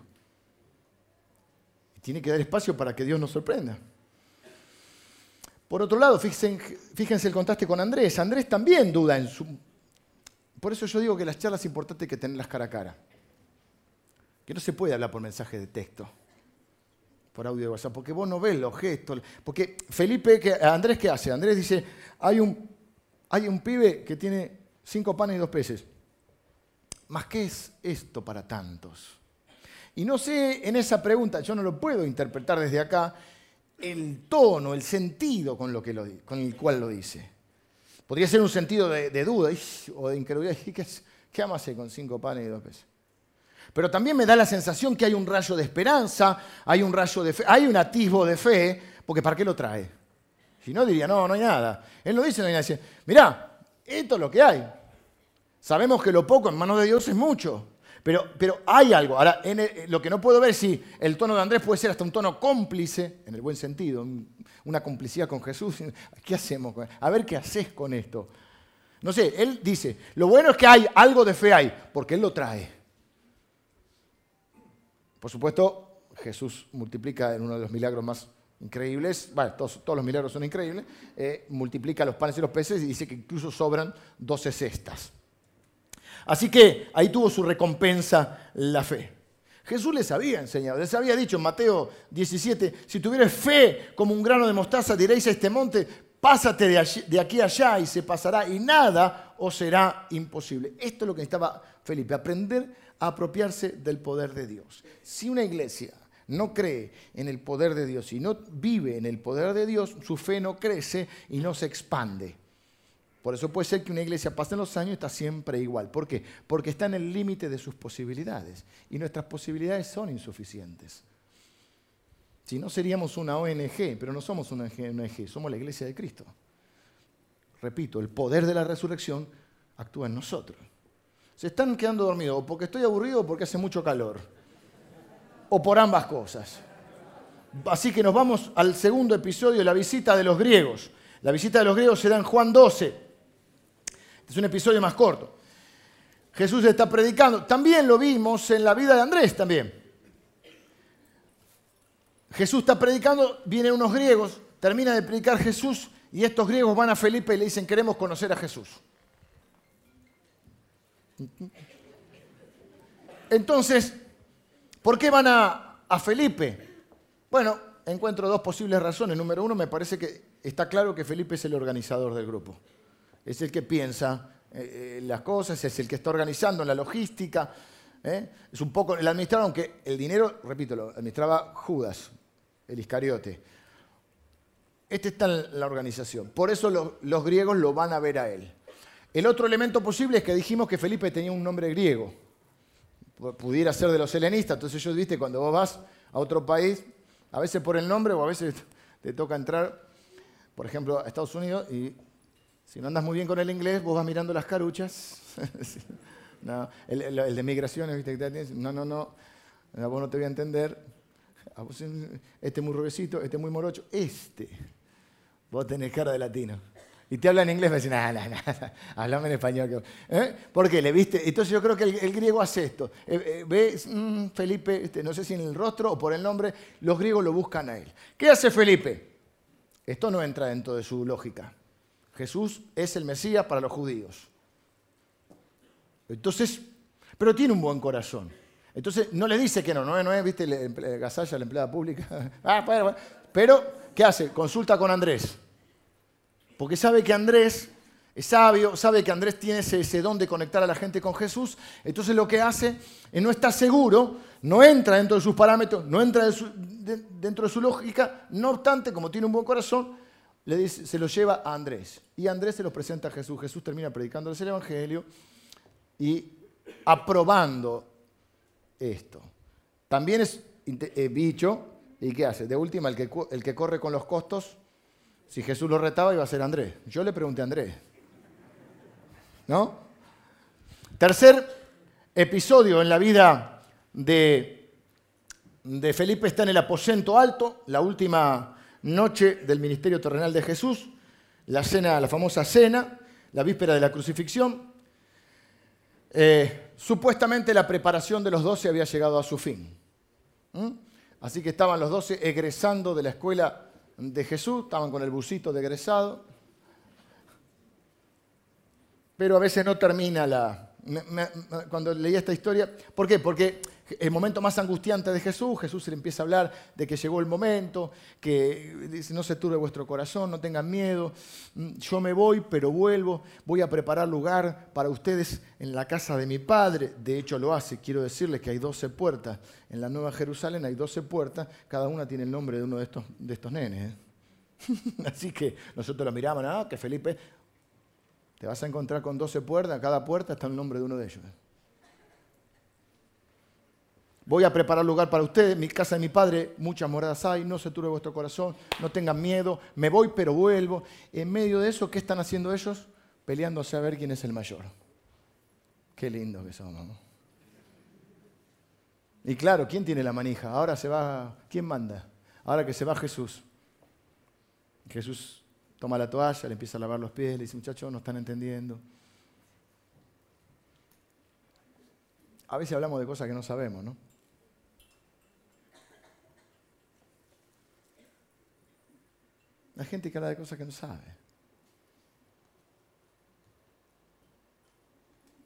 Y tiene que dar espacio para que Dios nos sorprenda. Por otro lado, fíjense, el contraste con Andrés. Andrés también duda en su... Por eso yo digo que las charlas es importante que tenerlas cara a cara. Que no se puede hablar por mensaje de texto, por audio de WhatsApp, porque vos no ves los gestos. Porque Felipe, Andrés, ¿qué hace? Andrés dice, hay un, hay un pibe que tiene cinco panes y dos peces. ¿Más qué es esto para tantos? Y no sé en esa pregunta, yo no lo puedo interpretar desde acá, el tono, el sentido con, lo que lo, con el cual lo dice. Podría ser un sentido de, duda o de incredulidad. ¿Qué, qué con cinco panes y dos peces? Pero también me da la sensación que hay un rayo de esperanza, hay un rayo de fe, hay un atisbo de fe, porque ¿para qué lo trae? Si no, diría, no, no hay nada. Él no dice, no hay nada. Dice, mirá, esto es lo que hay. Sabemos que lo poco en manos de Dios es mucho. Pero, pero hay algo. Ahora, lo que no puedo ver si el tono de Andrés puede ser hasta un tono cómplice, en el buen sentido, una complicidad con Jesús. ¿Qué hacemos? A ver qué haces con esto. No sé, él dice, lo bueno es que hay algo de fe ahí, porque él lo trae. Por supuesto, Jesús multiplica en uno de los milagros más increíbles, bueno, todos, los milagros son increíbles, eh, multiplica los panes y los peces y dice que incluso sobran 12 cestas. Así que ahí tuvo su recompensa la fe. Jesús les había enseñado, les había dicho en Mateo 17, si tuvieras fe como un grano de mostaza, diréis a este monte, pásate de, aquí allá y se pasará y nada os será imposible. Esto es lo que necesitaba Felipe, aprender a apropiarse del poder de Dios. Si una iglesia no cree en el poder de Dios y no vive en el poder de Dios, su fe no crece y no se expande. Por eso puede ser que una iglesia pase los años y está siempre igual. ¿Por qué? Porque está en el límite de sus posibilidades. Y nuestras posibilidades son insuficientes. Si no seríamos una ONG, pero no somos una ONG, somos la iglesia de Cristo. Repito, el poder de la resurrección actúa en nosotros. Se están quedando dormidos o porque estoy aburrido o porque hace mucho calor. O por ambas cosas. Así que nos vamos al segundo episodio, la visita de los griegos. La visita de los griegos será en Juan 12. Es un episodio más corto. Jesús está predicando. También lo vimos en la vida de Andrés también. Jesús está predicando, vienen unos griegos, termina de predicar Jesús y estos griegos van a Felipe y le dicen, queremos conocer a Jesús. Entonces, ¿por qué van a, a Felipe? Bueno, encuentro dos posibles razones. Número uno, me parece que está claro que Felipe es el organizador del grupo es el que piensa eh, eh, las cosas, es el que está organizando la logística. ¿eh? Es un poco el administrador, aunque el dinero, repito, lo administraba Judas, el Iscariote. Este está en la organización. Por eso los griegos lo van a ver a él. El otro elemento posible es que dijimos que Felipe tenía un nombre griego. Pudiera ser de los helenistas. Entonces ellos, viste, cuando vos vas a otro país, a veces por el nombre o a veces te toca entrar, por ejemplo, a Estados Unidos y si no andas muy bien con el inglés, vos vas mirando las caruchas. no, el, de migraciones, ¿viste? No, no, no, vos no te voy a entender. Este muy rubiecito, este muy morocho. Este, vos tenés cara de latino. y te habla en inglés, me dicen, nada, nada, nada, hablame en español. ¿Eh? ¿Por qué? ¿Le viste? Entonces yo creo que el, griego hace esto. Eh, eh, ve, mm, Felipe, este, no sé si en el rostro o por el nombre, los griegos lo buscan a él. ¿Qué hace Felipe? Esto no entra dentro de su lógica. Jesús es el Mesías para los judíos. Entonces, pero tiene un buen corazón. Entonces no le dice que no, no, no es, viste, Gasalla, la empleada pública. ah, pero, ¿qué hace? Consulta con Andrés. Porque sabe que Andrés es sabio, sabe que Andrés tiene ese, don de conectar a la gente con Jesús. Entonces lo que hace es no está seguro, no entra dentro de sus parámetros, no entra dentro de su lógica. No obstante, como tiene un buen corazón, le dice, se lo lleva a Andrés. Y Andrés se lo presenta a Jesús. Jesús termina predicándoles el Evangelio y aprobando esto. También es eh, bicho, ¿y qué hace? De última, el que, el que corre con los costos, si Jesús lo retaba, iba a ser Andrés. Yo le pregunté a Andrés. ¿No? Tercer episodio en la vida de, de Felipe está en el aposento alto, la última noche del ministerio terrenal de Jesús, la cena, la famosa cena, la víspera de la crucifixión. Eh, supuestamente la preparación de los doce había llegado a su fin. Así que estaban los doce egresando de la escuela de Jesús, estaban con el busito de egresado. Pero a veces no termina la... cuando leí esta historia, ¿por qué? Porque el momento más angustiante de Jesús, Jesús le empieza a hablar de que llegó el momento, que dice, no se turbe vuestro corazón, no tengan miedo, mm, yo me voy, pero vuelvo, voy a preparar lugar para ustedes en la casa de mi Padre. De hecho lo hace, quiero decirles que hay 12 puertas, en la Nueva Jerusalén hay 12 puertas, cada una tiene el nombre de uno de estos, de estos nenes. ¿eh? Así que nosotros lo miramos, ah, que Felipe, te vas a encontrar con 12 puertas, cada puerta está el nombre de uno de ellos. Voy a preparar lugar para ustedes, mi casa de mi padre, muchas moradas hay, no se turbe vuestro corazón, no tengan miedo, me voy pero vuelvo. En medio de eso, ¿qué están haciendo ellos? Peleándose a ver quién es el mayor. Qué lindo que somos. ¿no? Y claro, ¿quién tiene la manija? Ahora se va, ¿quién manda? Ahora que se va Jesús. Jesús toma la toalla, le empieza a lavar los pies, le dice, muchachos, no están entendiendo. A veces hablamos de cosas que no sabemos, ¿no? Hay gente que habla de cosas que no sabe.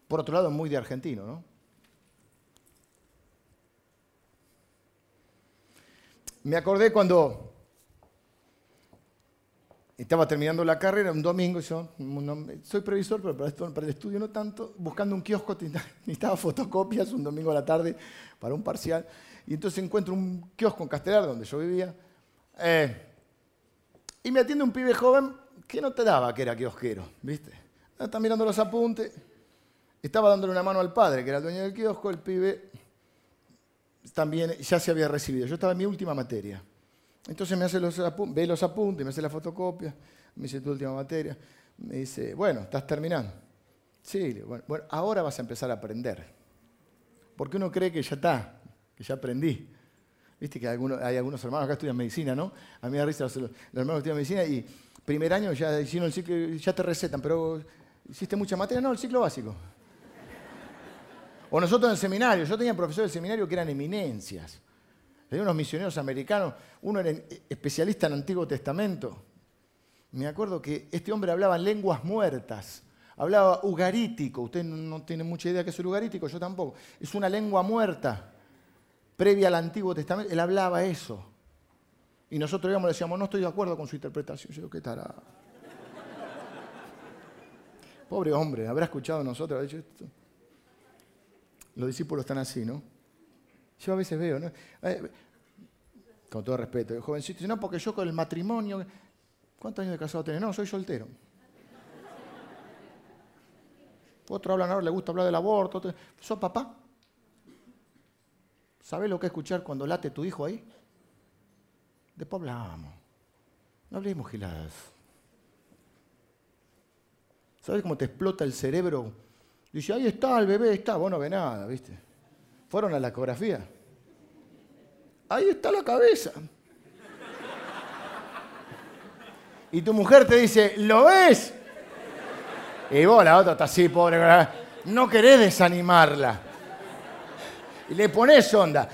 Por otro lado, muy de argentino, ¿no? Me acordé cuando estaba terminando la carrera, un domingo, yo soy previsor, pero para, para el estudio no tanto, buscando un kiosco, necesitaba fotocopias un domingo a la tarde para un parcial, y entonces encuentro un kiosco en Castelar, donde yo vivía, eh, y me atiende un pibe joven que no te daba que era kiosquero, ¿viste? Está mirando los apuntes. Estaba dándole una mano al padre, que era el dueño del kiosco. El pibe también ya se había recibido. Yo estaba en mi última materia. Entonces me hace los ve los apuntes, me hace la fotocopia, me dice tu última materia. Me dice, bueno, estás terminando. Sí, bueno, ahora vas a empezar a aprender. Porque uno cree que ya está, que ya aprendí. Viste que hay algunos, hermanos acá estudian medicina, ¿no? A mí me da risa los, hermanos que estudian medicina y primer año ya hicieron el ciclo, ya te recetan, pero ¿hiciste mucha materia? No, el ciclo básico. O nosotros en el seminario, yo tenía profesores del seminario que eran eminencias. Había unos misioneros americanos, uno era especialista en Antiguo Testamento. Me acuerdo que este hombre hablaba lenguas muertas, hablaba ugarítico. Usted no tiene mucha idea de qué es el ugarítico, yo tampoco. Es una lengua muerta previa al Antiguo Testamento, él hablaba eso. Y nosotros íbamos decíamos, no estoy de acuerdo con su interpretación. Yo ¿qué tará? Pobre hombre, habrá escuchado nosotros, dicho. Los discípulos están así, ¿no? Yo a veces veo, ¿no? Eh, con todo respeto, el jovencito no, porque yo con el matrimonio, ¿cuántos años de casado tenés? No, soy soltero. Otro hablan ahora, le gusta hablar del aborto. ¿Sos papá? ¿Sabes lo que es escuchar cuando late tu hijo ahí? Después hablamos. No hablemos giladas. ¿Sabes cómo te explota el cerebro? Dice, ahí está, el bebé está. Vos no ve nada, ¿viste? Fueron a la ecografía. Ahí está la cabeza. y tu mujer te dice, ¿lo ves? Y vos, la otra está así, pobre, no querés desanimarla. Y le pones onda.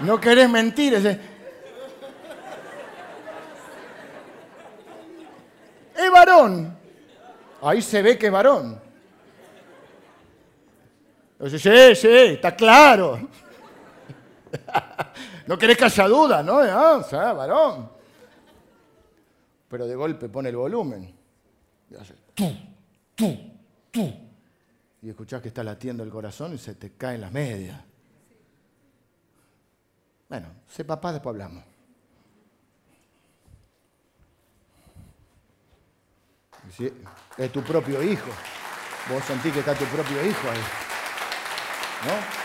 No querés mentir. Es varón. Ahí se ve que es varón. sí, sí, está claro. No querés que haya duda, ¿no? Ah, o sea, varón. Pero de golpe pone el volumen. Tú, tú, tú. Y escuchás que está latiendo el corazón y se te caen las medias. Bueno, sé papá, después hablamos. es tu propio hijo. Vos sentís que está tu propio hijo ahí. ¿No?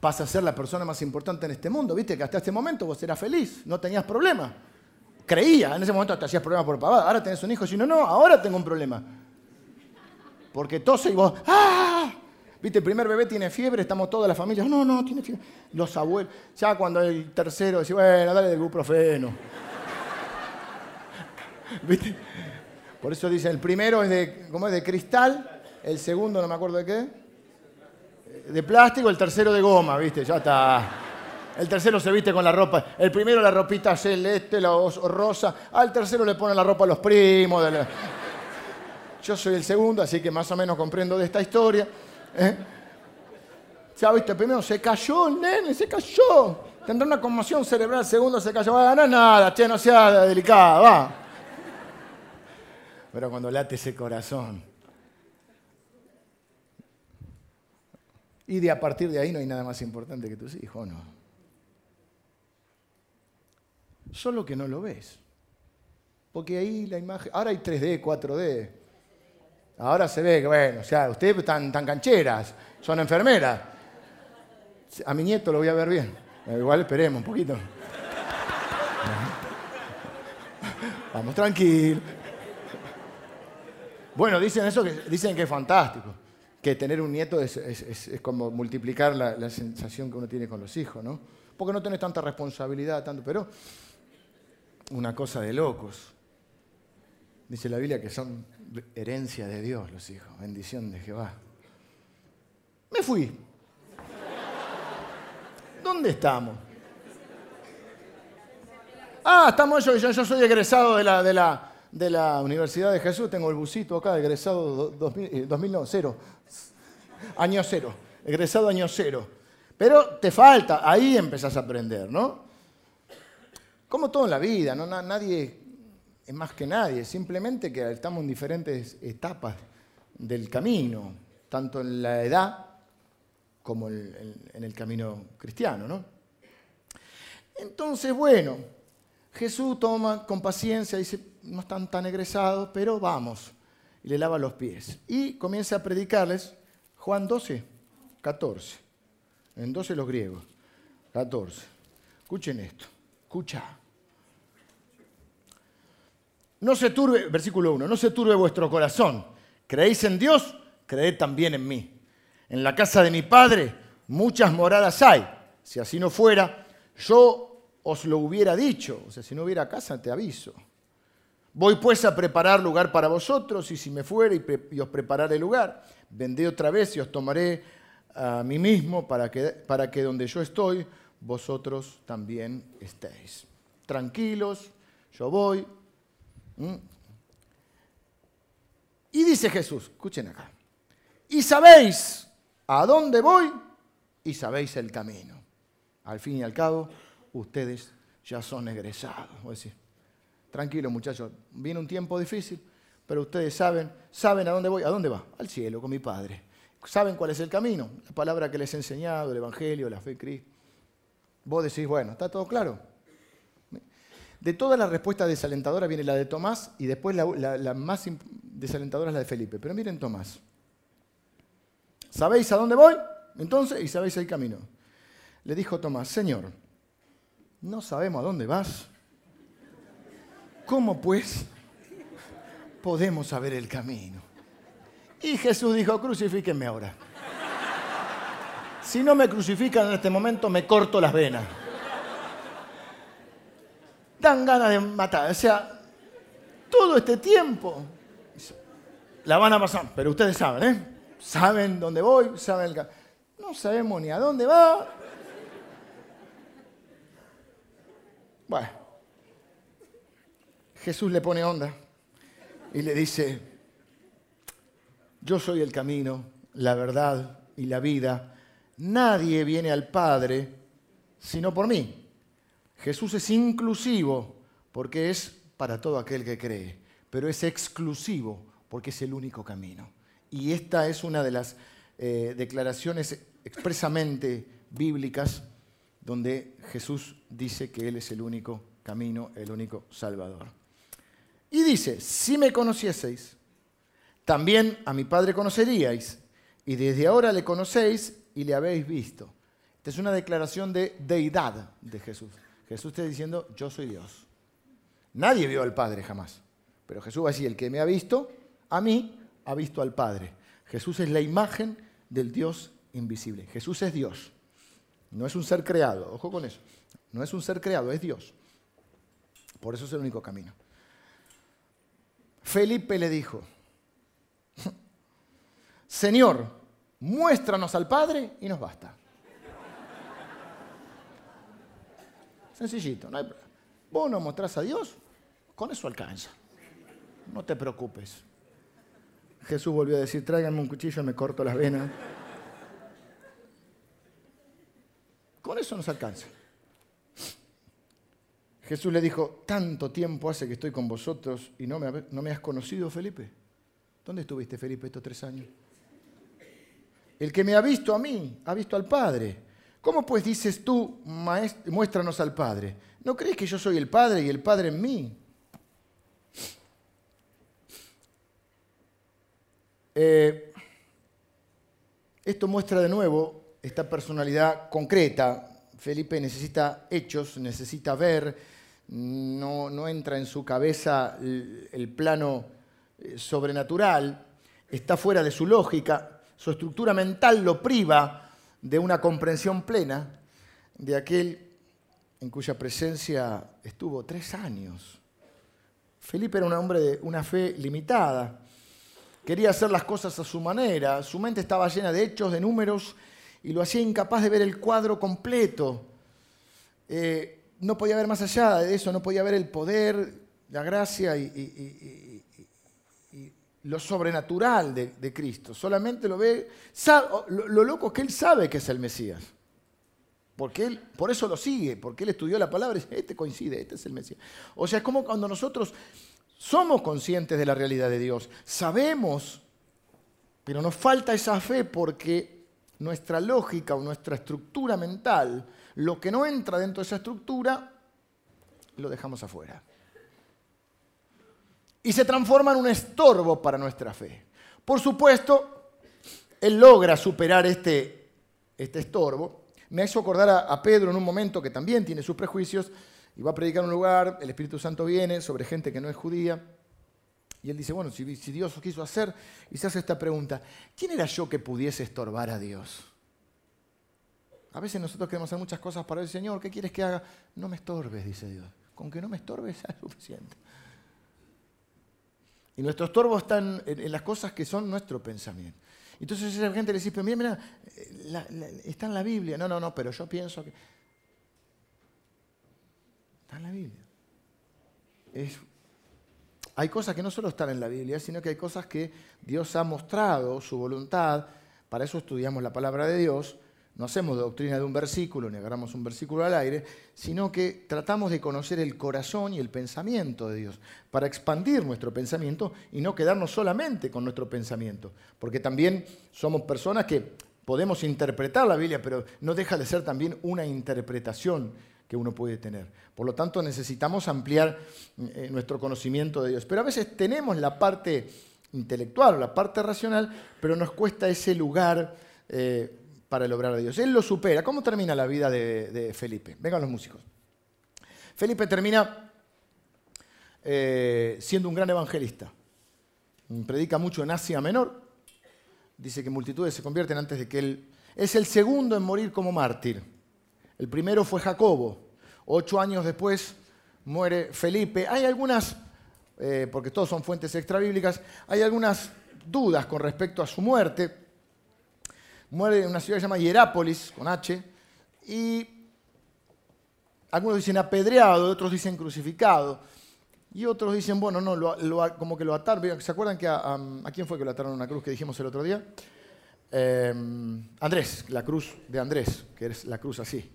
Pasa a ser la persona más importante en este mundo. Viste que hasta este momento vos eras feliz, no tenías problema. Creía, en ese momento te hacías problemas por pavada. Ahora tenés un hijo, si no, no, ahora tengo un problema. Porque tose y vos, ¡ah! Viste, el primer bebé tiene fiebre, estamos toda la familia, no, no, tiene fiebre. Los abuelos, ya cuando el tercero dice, bueno, dale del ibuprofeno. ¿Viste? Por eso dice, el primero es de, ¿cómo es? De cristal, el segundo no me acuerdo de qué. De plástico, el tercero de goma, ¿viste? Ya está. El tercero se viste con la ropa. El primero la ropita celeste, la rosa. Al tercero le pone la ropa a los primos. Yo soy el segundo, así que más o menos comprendo de esta historia. ¿Eh? Ya viste, primero se cayó el nene, se cayó. Tendrá una conmoción cerebral, segundo se cayó. Va a ganar nada, che, no sea delicada, va. Pero cuando late ese corazón. Y de a partir de ahí no hay nada más importante que tus hijos, ¿no? Solo que no lo ves. Porque ahí la imagen. Ahora hay 3D, 4D. Ahora se ve que, bueno, o sea, ustedes están tan cancheras, son enfermeras. A mi nieto lo voy a ver bien. Igual esperemos un poquito. Vamos tranquilos. Bueno, dicen eso, que, dicen que es fantástico, que tener un nieto es, como multiplicar la, la, sensación que uno tiene con los hijos, ¿no? Porque no tenés tanta responsabilidad, tanto, pero una cosa de locos. Dice la Biblia que son herencia de Dios los hijos, bendición de Jehová. Me fui. ¿Dónde estamos? Ah, estamos yo, yo, soy egresado de la, de, la, de la Universidad de Jesús, tengo el busito acá, egresado 2000, 2000 no, cero, año cero, egresado año cero. Pero te falta, ahí empezás a aprender, ¿no? Como todo en la vida. Nadie es más que nadie, simplemente que estamos en diferentes etapas del camino, tanto en la edad como en el camino cristiano. ¿no? Entonces, bueno, Jesús toma con paciencia, dice, no están tan egresados, pero vamos, y le lava los pies. Y comienza a predicarles Juan 12, 14. En 12 los griegos, 14. Escuchen esto, escucha. No se turbe, versículo 1, no se turbe vuestro corazón. ¿Creéis en Dios? Creed también en mí. En la casa de mi Padre muchas moradas hay. Si así no fuera, yo os lo hubiera dicho. O sea, si no hubiera casa, te aviso. Voy pues a preparar lugar para vosotros, y si me fuera y, os prepararé lugar, vendré otra vez y os tomaré a mí mismo para que, para que donde yo estoy, vosotros también estéis. Tranquilos, yo voy, ¿Mm? Y dice Jesús, escuchen acá, y sabéis a dónde voy y sabéis el camino. Al fin y al cabo, ustedes ya son egresados. Voy decir, tranquilo muchachos, viene un tiempo difícil, pero ustedes saben, saben a dónde voy. ¿A dónde va? Al cielo con mi Padre. ¿Saben cuál es el camino? La palabra que les he enseñado, el Evangelio, la fe en Cristo. Vos decís, bueno, ¿está todo claro? De todas las respuestas desalentadoras viene la de Tomás y después la, más desalentadora es la de Felipe. Pero miren Tomás. ¿Sabéis a dónde voy? Entonces, y sabéis el camino. Le dijo Tomás, Señor, no sabemos a dónde vas. ¿Cómo pues podemos saber el camino? Y Jesús dijo, crucifíquenme ahora. Si no me crucifican en este momento, me corto las venas. Dan ganas de matar. O sea, todo este tiempo la van a pasar, pero ustedes saben, ¿eh? Saben dónde voy, saben el... No sabemos ni a dónde va. Bueno, Jesús le pone onda y le dice, yo soy el camino, la verdad y la vida. Nadie viene al Padre sino por mí. Jesús es inclusivo porque es para todo aquel que cree, pero es exclusivo porque es el único camino. Y esta es una de las eh, declaraciones expresamente bíblicas donde Jesús dice que Él es el único camino, el único Salvador. Y dice, si me conocieseis, también a mi Padre conoceríais, y desde ahora le conocéis y le habéis visto. Esta es una declaración de deidad de Jesús. Jesús está diciendo, yo soy Dios. Nadie vio al Padre jamás. Pero Jesús va a decir, el que me ha visto, a mí, ha visto al Padre. Jesús es la imagen del Dios invisible. Jesús es Dios. No es un ser creado. Ojo con eso. No es un ser creado, es Dios. Por eso es el único camino. Felipe le dijo, Señor, muéstranos al Padre y nos basta. Sencillito, no hay Vos no mostrás a Dios, con eso alcanza. No te preocupes. Jesús volvió a decir, tráiganme un cuchillo, me corto las venas. Con eso nos alcanza. Jesús le dijo, tanto tiempo hace que estoy con vosotros y no me, no me has conocido, Felipe. ¿Dónde estuviste, Felipe, estos tres años? El que me ha visto a mí, ha visto al Padre. ¿Cómo pues dices tú, muéstranos al Padre? ¿No crees que yo soy el Padre y el Padre en mí? Eh, esto muestra de nuevo esta personalidad concreta. Felipe necesita hechos, necesita ver, no, entra en su cabeza el, plano eh, sobrenatural, está fuera de su lógica, su estructura mental lo priva de una comprensión plena de aquel en cuya presencia estuvo tres años. Felipe era un hombre de una fe limitada quería hacer las cosas a su manera, su mente estaba llena de hechos, de números, y lo hacía incapaz de ver el cuadro completo. Eh, no podía ver más allá de eso, no podía ver el poder, la gracia y, lo sobrenatural de, Cristo. Solamente lo ve, lo, lo, loco es que él sabe que es el Mesías. Porque él, por eso lo sigue, porque él estudió la palabra y dice, este coincide, este es el Mesías. O sea, es como cuando nosotros somos conscientes de la realidad de Dios, sabemos, pero nos falta esa fe porque nuestra lógica o nuestra estructura mental, lo que no entra dentro de esa estructura, lo dejamos afuera. Y se transforma en un estorbo para nuestra fe. Por supuesto, él logra superar este, este estorbo. Me hizo acordar a, Pedro en un momento que también tiene sus prejuicios, y va a predicar en un lugar, el Espíritu Santo viene sobre gente que no es judía, y él dice, bueno, si, Dios lo quiso hacer, y se hace esta pregunta, ¿quién era yo que pudiese estorbar a Dios? A veces nosotros queremos hacer muchas cosas para el Señor, ¿qué quieres que haga? No me estorbes, dice Dios. Con que no me estorbes es suficiente. Y nuestro estorbo está en, las cosas que son nuestro pensamiento. Entonces esa gente le dice, pero mira, mira, eh, está en la Biblia. No, no, no, pero yo pienso que... Está en la Biblia. hay cosas que no solo están en la Biblia, sino que hay cosas que Dios ha mostrado su voluntad. Para eso estudiamos la palabra de Dios. No hacemos doctrina de un versículo, ni agarramos un versículo al aire, sino que tratamos de conocer el corazón y el pensamiento de Dios, para expandir nuestro pensamiento y no quedarnos solamente con nuestro pensamiento. Porque también somos personas que podemos interpretar la Biblia, pero no deja de ser también una interpretación que uno puede tener. Por lo tanto, necesitamos ampliar eh, nuestro conocimiento de Dios. Pero a veces tenemos la parte intelectual, la parte racional, pero nos cuesta ese lugar eh, para el obrar de Dios. Él lo supera. ¿Cómo termina la vida de, Felipe? Vengan los músicos. Felipe termina eh, siendo un gran evangelista. Predica mucho en Asia Menor. Dice que multitudes se convierten antes de que él Es el segundo en morir como mártir. El primero fue Jacobo. Ocho años después muere Felipe. Hay algunas, eh, porque todos son fuentes extrabíblicas, hay algunas dudas con respecto a su muerte. Muere en una ciudad que se llama Hierápolis, con H, y algunos dicen apedreado, otros dicen crucificado. Y otros dicen, bueno, no, como que lo ataron. ¿Se acuerdan que a, quién fue que lo ataron a una cruz que dijimos el otro día? Eh, Andrés, la cruz de Andrés, que es la cruz así.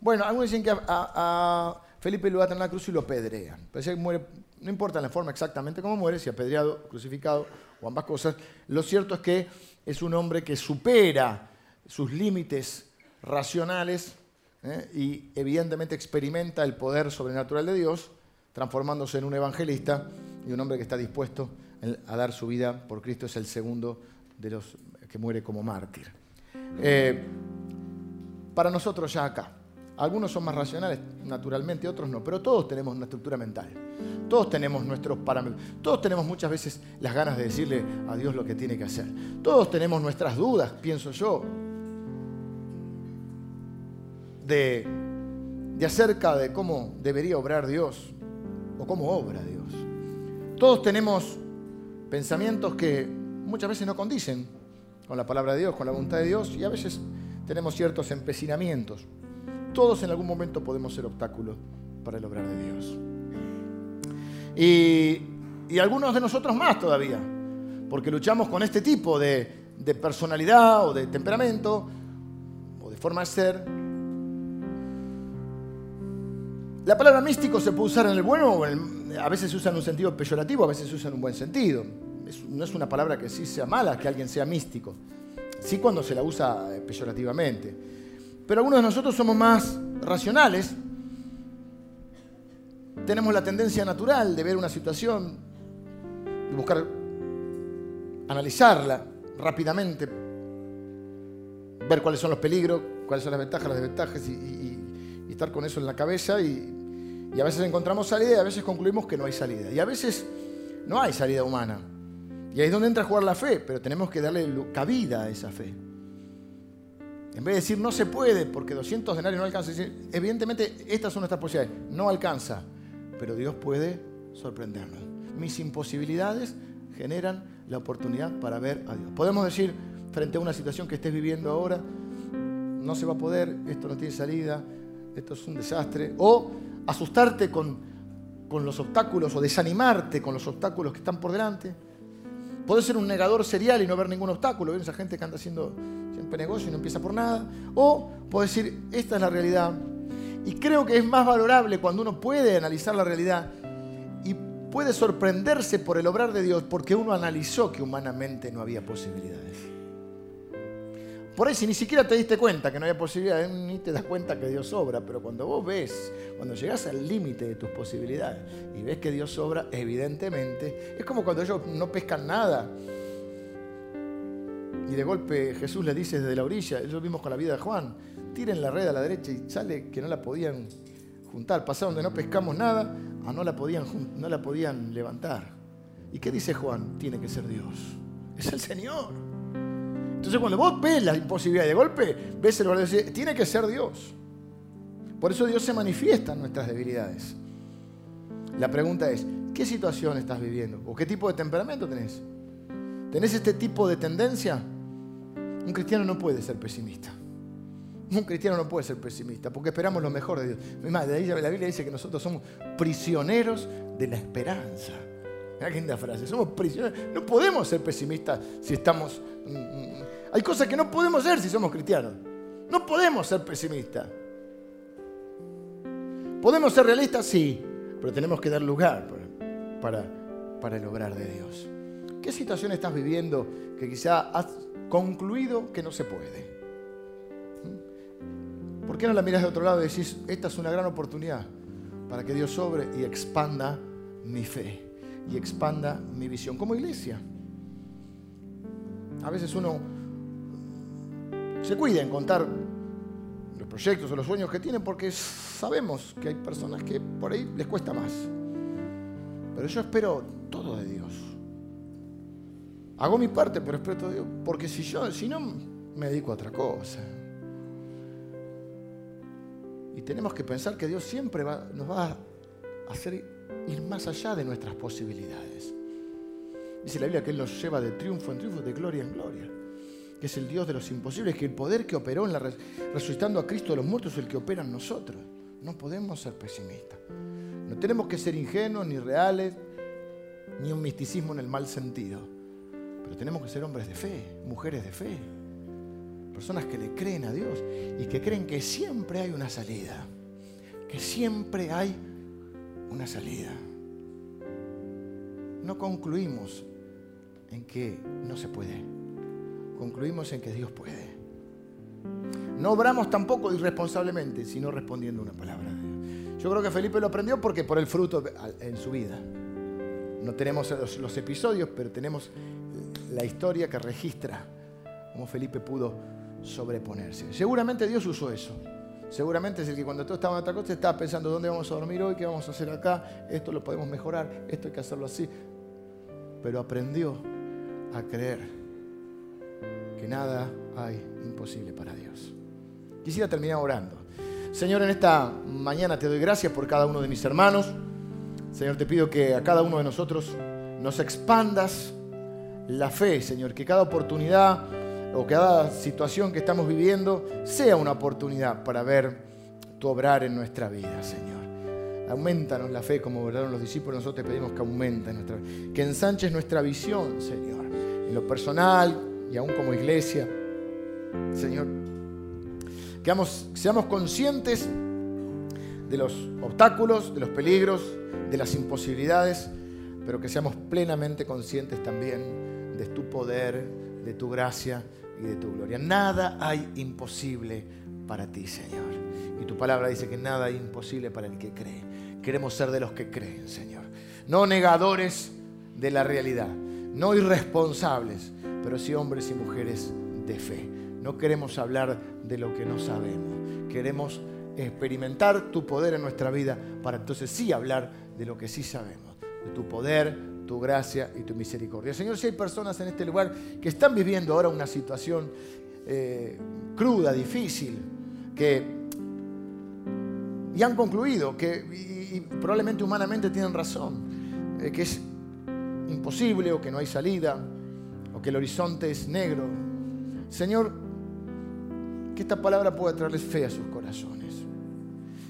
Bueno, algunos dicen que a, Felipe lo atan a la cruz y lo apedrean. muere, no importa la forma exactamente cómo muere, si apedreado, crucificado o ambas cosas. Lo cierto es que es un hombre que supera sus límites racionales ¿eh? y evidentemente experimenta el poder sobrenatural de Dios transformándose en un evangelista y un hombre que está dispuesto a dar su vida por Cristo. Es el segundo de los que muere como mártir. Eh, para nosotros ya acá, algunos son más racionales, naturalmente, otros no, pero todos tenemos una estructura mental. Todos tenemos nuestros parámetros. Todos tenemos muchas veces las ganas de decirle a Dios lo que tiene que hacer. Todos tenemos nuestras dudas, pienso yo, de, de acerca de cómo debería obrar Dios o cómo obra Dios. Todos tenemos pensamientos que muchas veces no condicen con la palabra de Dios, con la voluntad de Dios, y a veces tenemos ciertos empecinamientos. Todos en algún momento podemos ser obstáculos para el obrar de Dios. Y, algunos de nosotros más todavía, porque luchamos con este tipo de, personalidad o de temperamento o de forma de ser La palabra místico se puede usar en el bueno, a veces se usa en un sentido peyorativo, a veces se usa en un buen sentido. no es una palabra que sí sea mala que alguien sea místico. Sí cuando se la usa peyorativamente. Pero algunos de nosotros somos más racionales. Tenemos la tendencia natural de ver una situación, de buscar analizarla rápidamente, ver cuáles son los peligros, cuáles son las ventajas, las desventajas y estar con eso en la cabeza y, y a veces encontramos salida y a veces concluimos que no hay salida. Y a veces no hay salida humana. Y ahí es donde entra a jugar la fe, pero tenemos que darle cabida a esa fe. En vez de decir no se puede porque 200 denarios no alcanza, evidentemente estas son nuestras posibilidades. No alcanza, pero Dios puede sorprendernos. Mis imposibilidades generan la oportunidad para ver a Dios. Podemos decir frente a una situación que estés viviendo ahora, no se va a poder, esto no tiene salida, esto es un desastre, o asustarte con, los obstáculos o desanimarte con los obstáculos que están por delante. Puedes ser un negador serial y no ver ningún obstáculo, esa gente que anda haciendo siempre negocio y no empieza por nada. O puedes decir, esta es la realidad. Y creo que es más valorable cuando uno puede analizar la realidad y puede sorprenderse por el obrar de Dios porque uno analizó que humanamente no había posibilidades. Por ahí si ni siquiera te diste cuenta que no había posibilidad, ni te das cuenta que Dios obra, pero cuando vos ves, cuando llegas al límite de tus posibilidades y ves que Dios obra, evidentemente, es como cuando ellos no pescan nada. Y de golpe Jesús le dice desde la orilla, ellos vimos con la vida de Juan, tiren la red a la derecha y sale que no la podían juntar. Pasaron de no pescamos nada a no la podían, no la podían levantar. ¿Y qué dice Juan? Tiene que ser Dios. Es el Señor. Entonces cuando vos ves la imposibilidad de golpe, ves el decir, tiene que ser Dios. Por eso Dios se manifiesta en nuestras debilidades. La pregunta es, ¿qué situación estás viviendo? ¿O qué tipo de temperamento tenés? ¿Tenés este tipo de tendencia? Un cristiano no puede ser pesimista. Un cristiano no puede ser pesimista porque esperamos lo mejor de Dios. Más, de ahí la Biblia dice que nosotros somos prisioneros de la esperanza. Mira qué linda frase. Somos prisioneros. No podemos ser pesimistas si estamos mm, mm, hay cosas que no podemos ser si somos cristianos. No podemos ser pesimistas. ¿Podemos ser realistas? Sí, pero tenemos que dar lugar para, para, el obrar de Dios. ¿Qué situación estás viviendo que quizá has concluido que no se puede? ¿Mm? ¿Por qué no la miras de otro lado y decís, esta es una gran oportunidad para que Dios sobre y expanda mi fe y expanda mi visión como iglesia? A veces uno se cuida en contar los proyectos o los sueños que tienen porque sabemos que hay personas que por ahí les cuesta más. Pero yo espero todo de Dios. Hago mi parte, pero espero todo de Dios. Porque si yo, si no, me dedico a otra cosa. Y tenemos que pensar que Dios siempre nos va a hacer ir más allá de nuestras posibilidades. Dice la Biblia que Él nos lleva de triunfo en triunfo, de gloria en gloria. Que es el Dios de los imposibles, que el poder que operó en la resucitando a Cristo de los muertos es el que opera en nosotros. No podemos ser pesimistas. No tenemos que ser ingenuos ni reales, ni un misticismo en el mal sentido. Pero tenemos que ser hombres de fe, mujeres de fe, personas que le creen a Dios y que creen que siempre hay una salida, que siempre hay una salida. No concluimos en que no se puede, concluimos en que Dios puede. No obramos tampoco irresponsablemente, sino respondiendo una palabra de Dios. Yo creo que Felipe lo aprendió porque por el fruto en su vida. No tenemos los, episodios, pero tenemos la historia que registra cómo Felipe pudo sobreponerse. Seguramente Dios usó eso. Seguramente es el que cuando tú estabas en otra cosa estaba pensando dónde vamos a dormir hoy, qué vamos a hacer acá, esto lo podemos mejorar, esto hay que hacerlo así. Pero aprendió a creer que nada hay imposible para Dios. Quisiera terminar orando. Señor, en esta mañana te doy gracias por cada uno de mis hermanos. Señor, te pido que a cada uno de nosotros nos expandas la fe, Señor, que cada oportunidad o cada situación que estamos viviendo sea una oportunidad para ver tu obrar en nuestra vida, Señor. Aumentanos la fe como obraron los discípulos, nosotros te pedimos que aumente nuestra que ensanches nuestra visión, Señor, en lo personal y aún como iglesia. Señor, que seamos conscientes de los obstáculos, de los peligros, de las imposibilidades, pero que seamos plenamente conscientes también de tu poder, de tu gracia y de tu gloria. Nada hay imposible para ti, Señor. Y tu palabra dice que nada hay imposible para el que cree. Queremos ser de los que creen, Señor. No negadores de la realidad, no irresponsables, pero sí hombres y mujeres de fe. No queremos hablar de lo que no sabemos. Queremos experimentar tu poder en nuestra vida para entonces sí hablar de lo que sí sabemos, de tu poder, tu gracia y tu misericordia. Señor, si hay personas en este lugar que están viviendo ahora una situación eh, cruda, difícil, que y han concluido que y, probablemente humanamente tienen razón, eh, que es imposible o que no hay salida o que el horizonte es negro. Señor, que esta palabra pueda traerles fe a sus corazones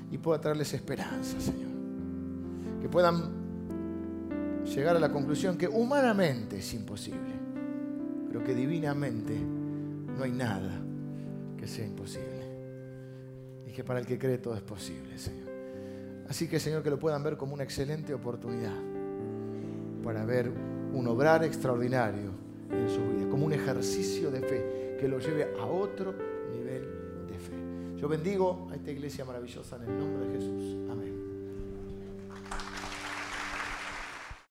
y pueda traerles esperanza, Señor. Que puedan llegar a la conclusión que humanamente es imposible, pero que divinamente no hay nada que sea imposible. Y que para el que cree todo es posible, Señor. Así que, Señor, que lo puedan ver como una excelente oportunidad para ver un obrar extraordinario en su vida, como un ejercicio de fe que lo lleve a otro nivel de fe. Yo bendigo a esta iglesia maravillosa en el nombre de Jesús. Amén.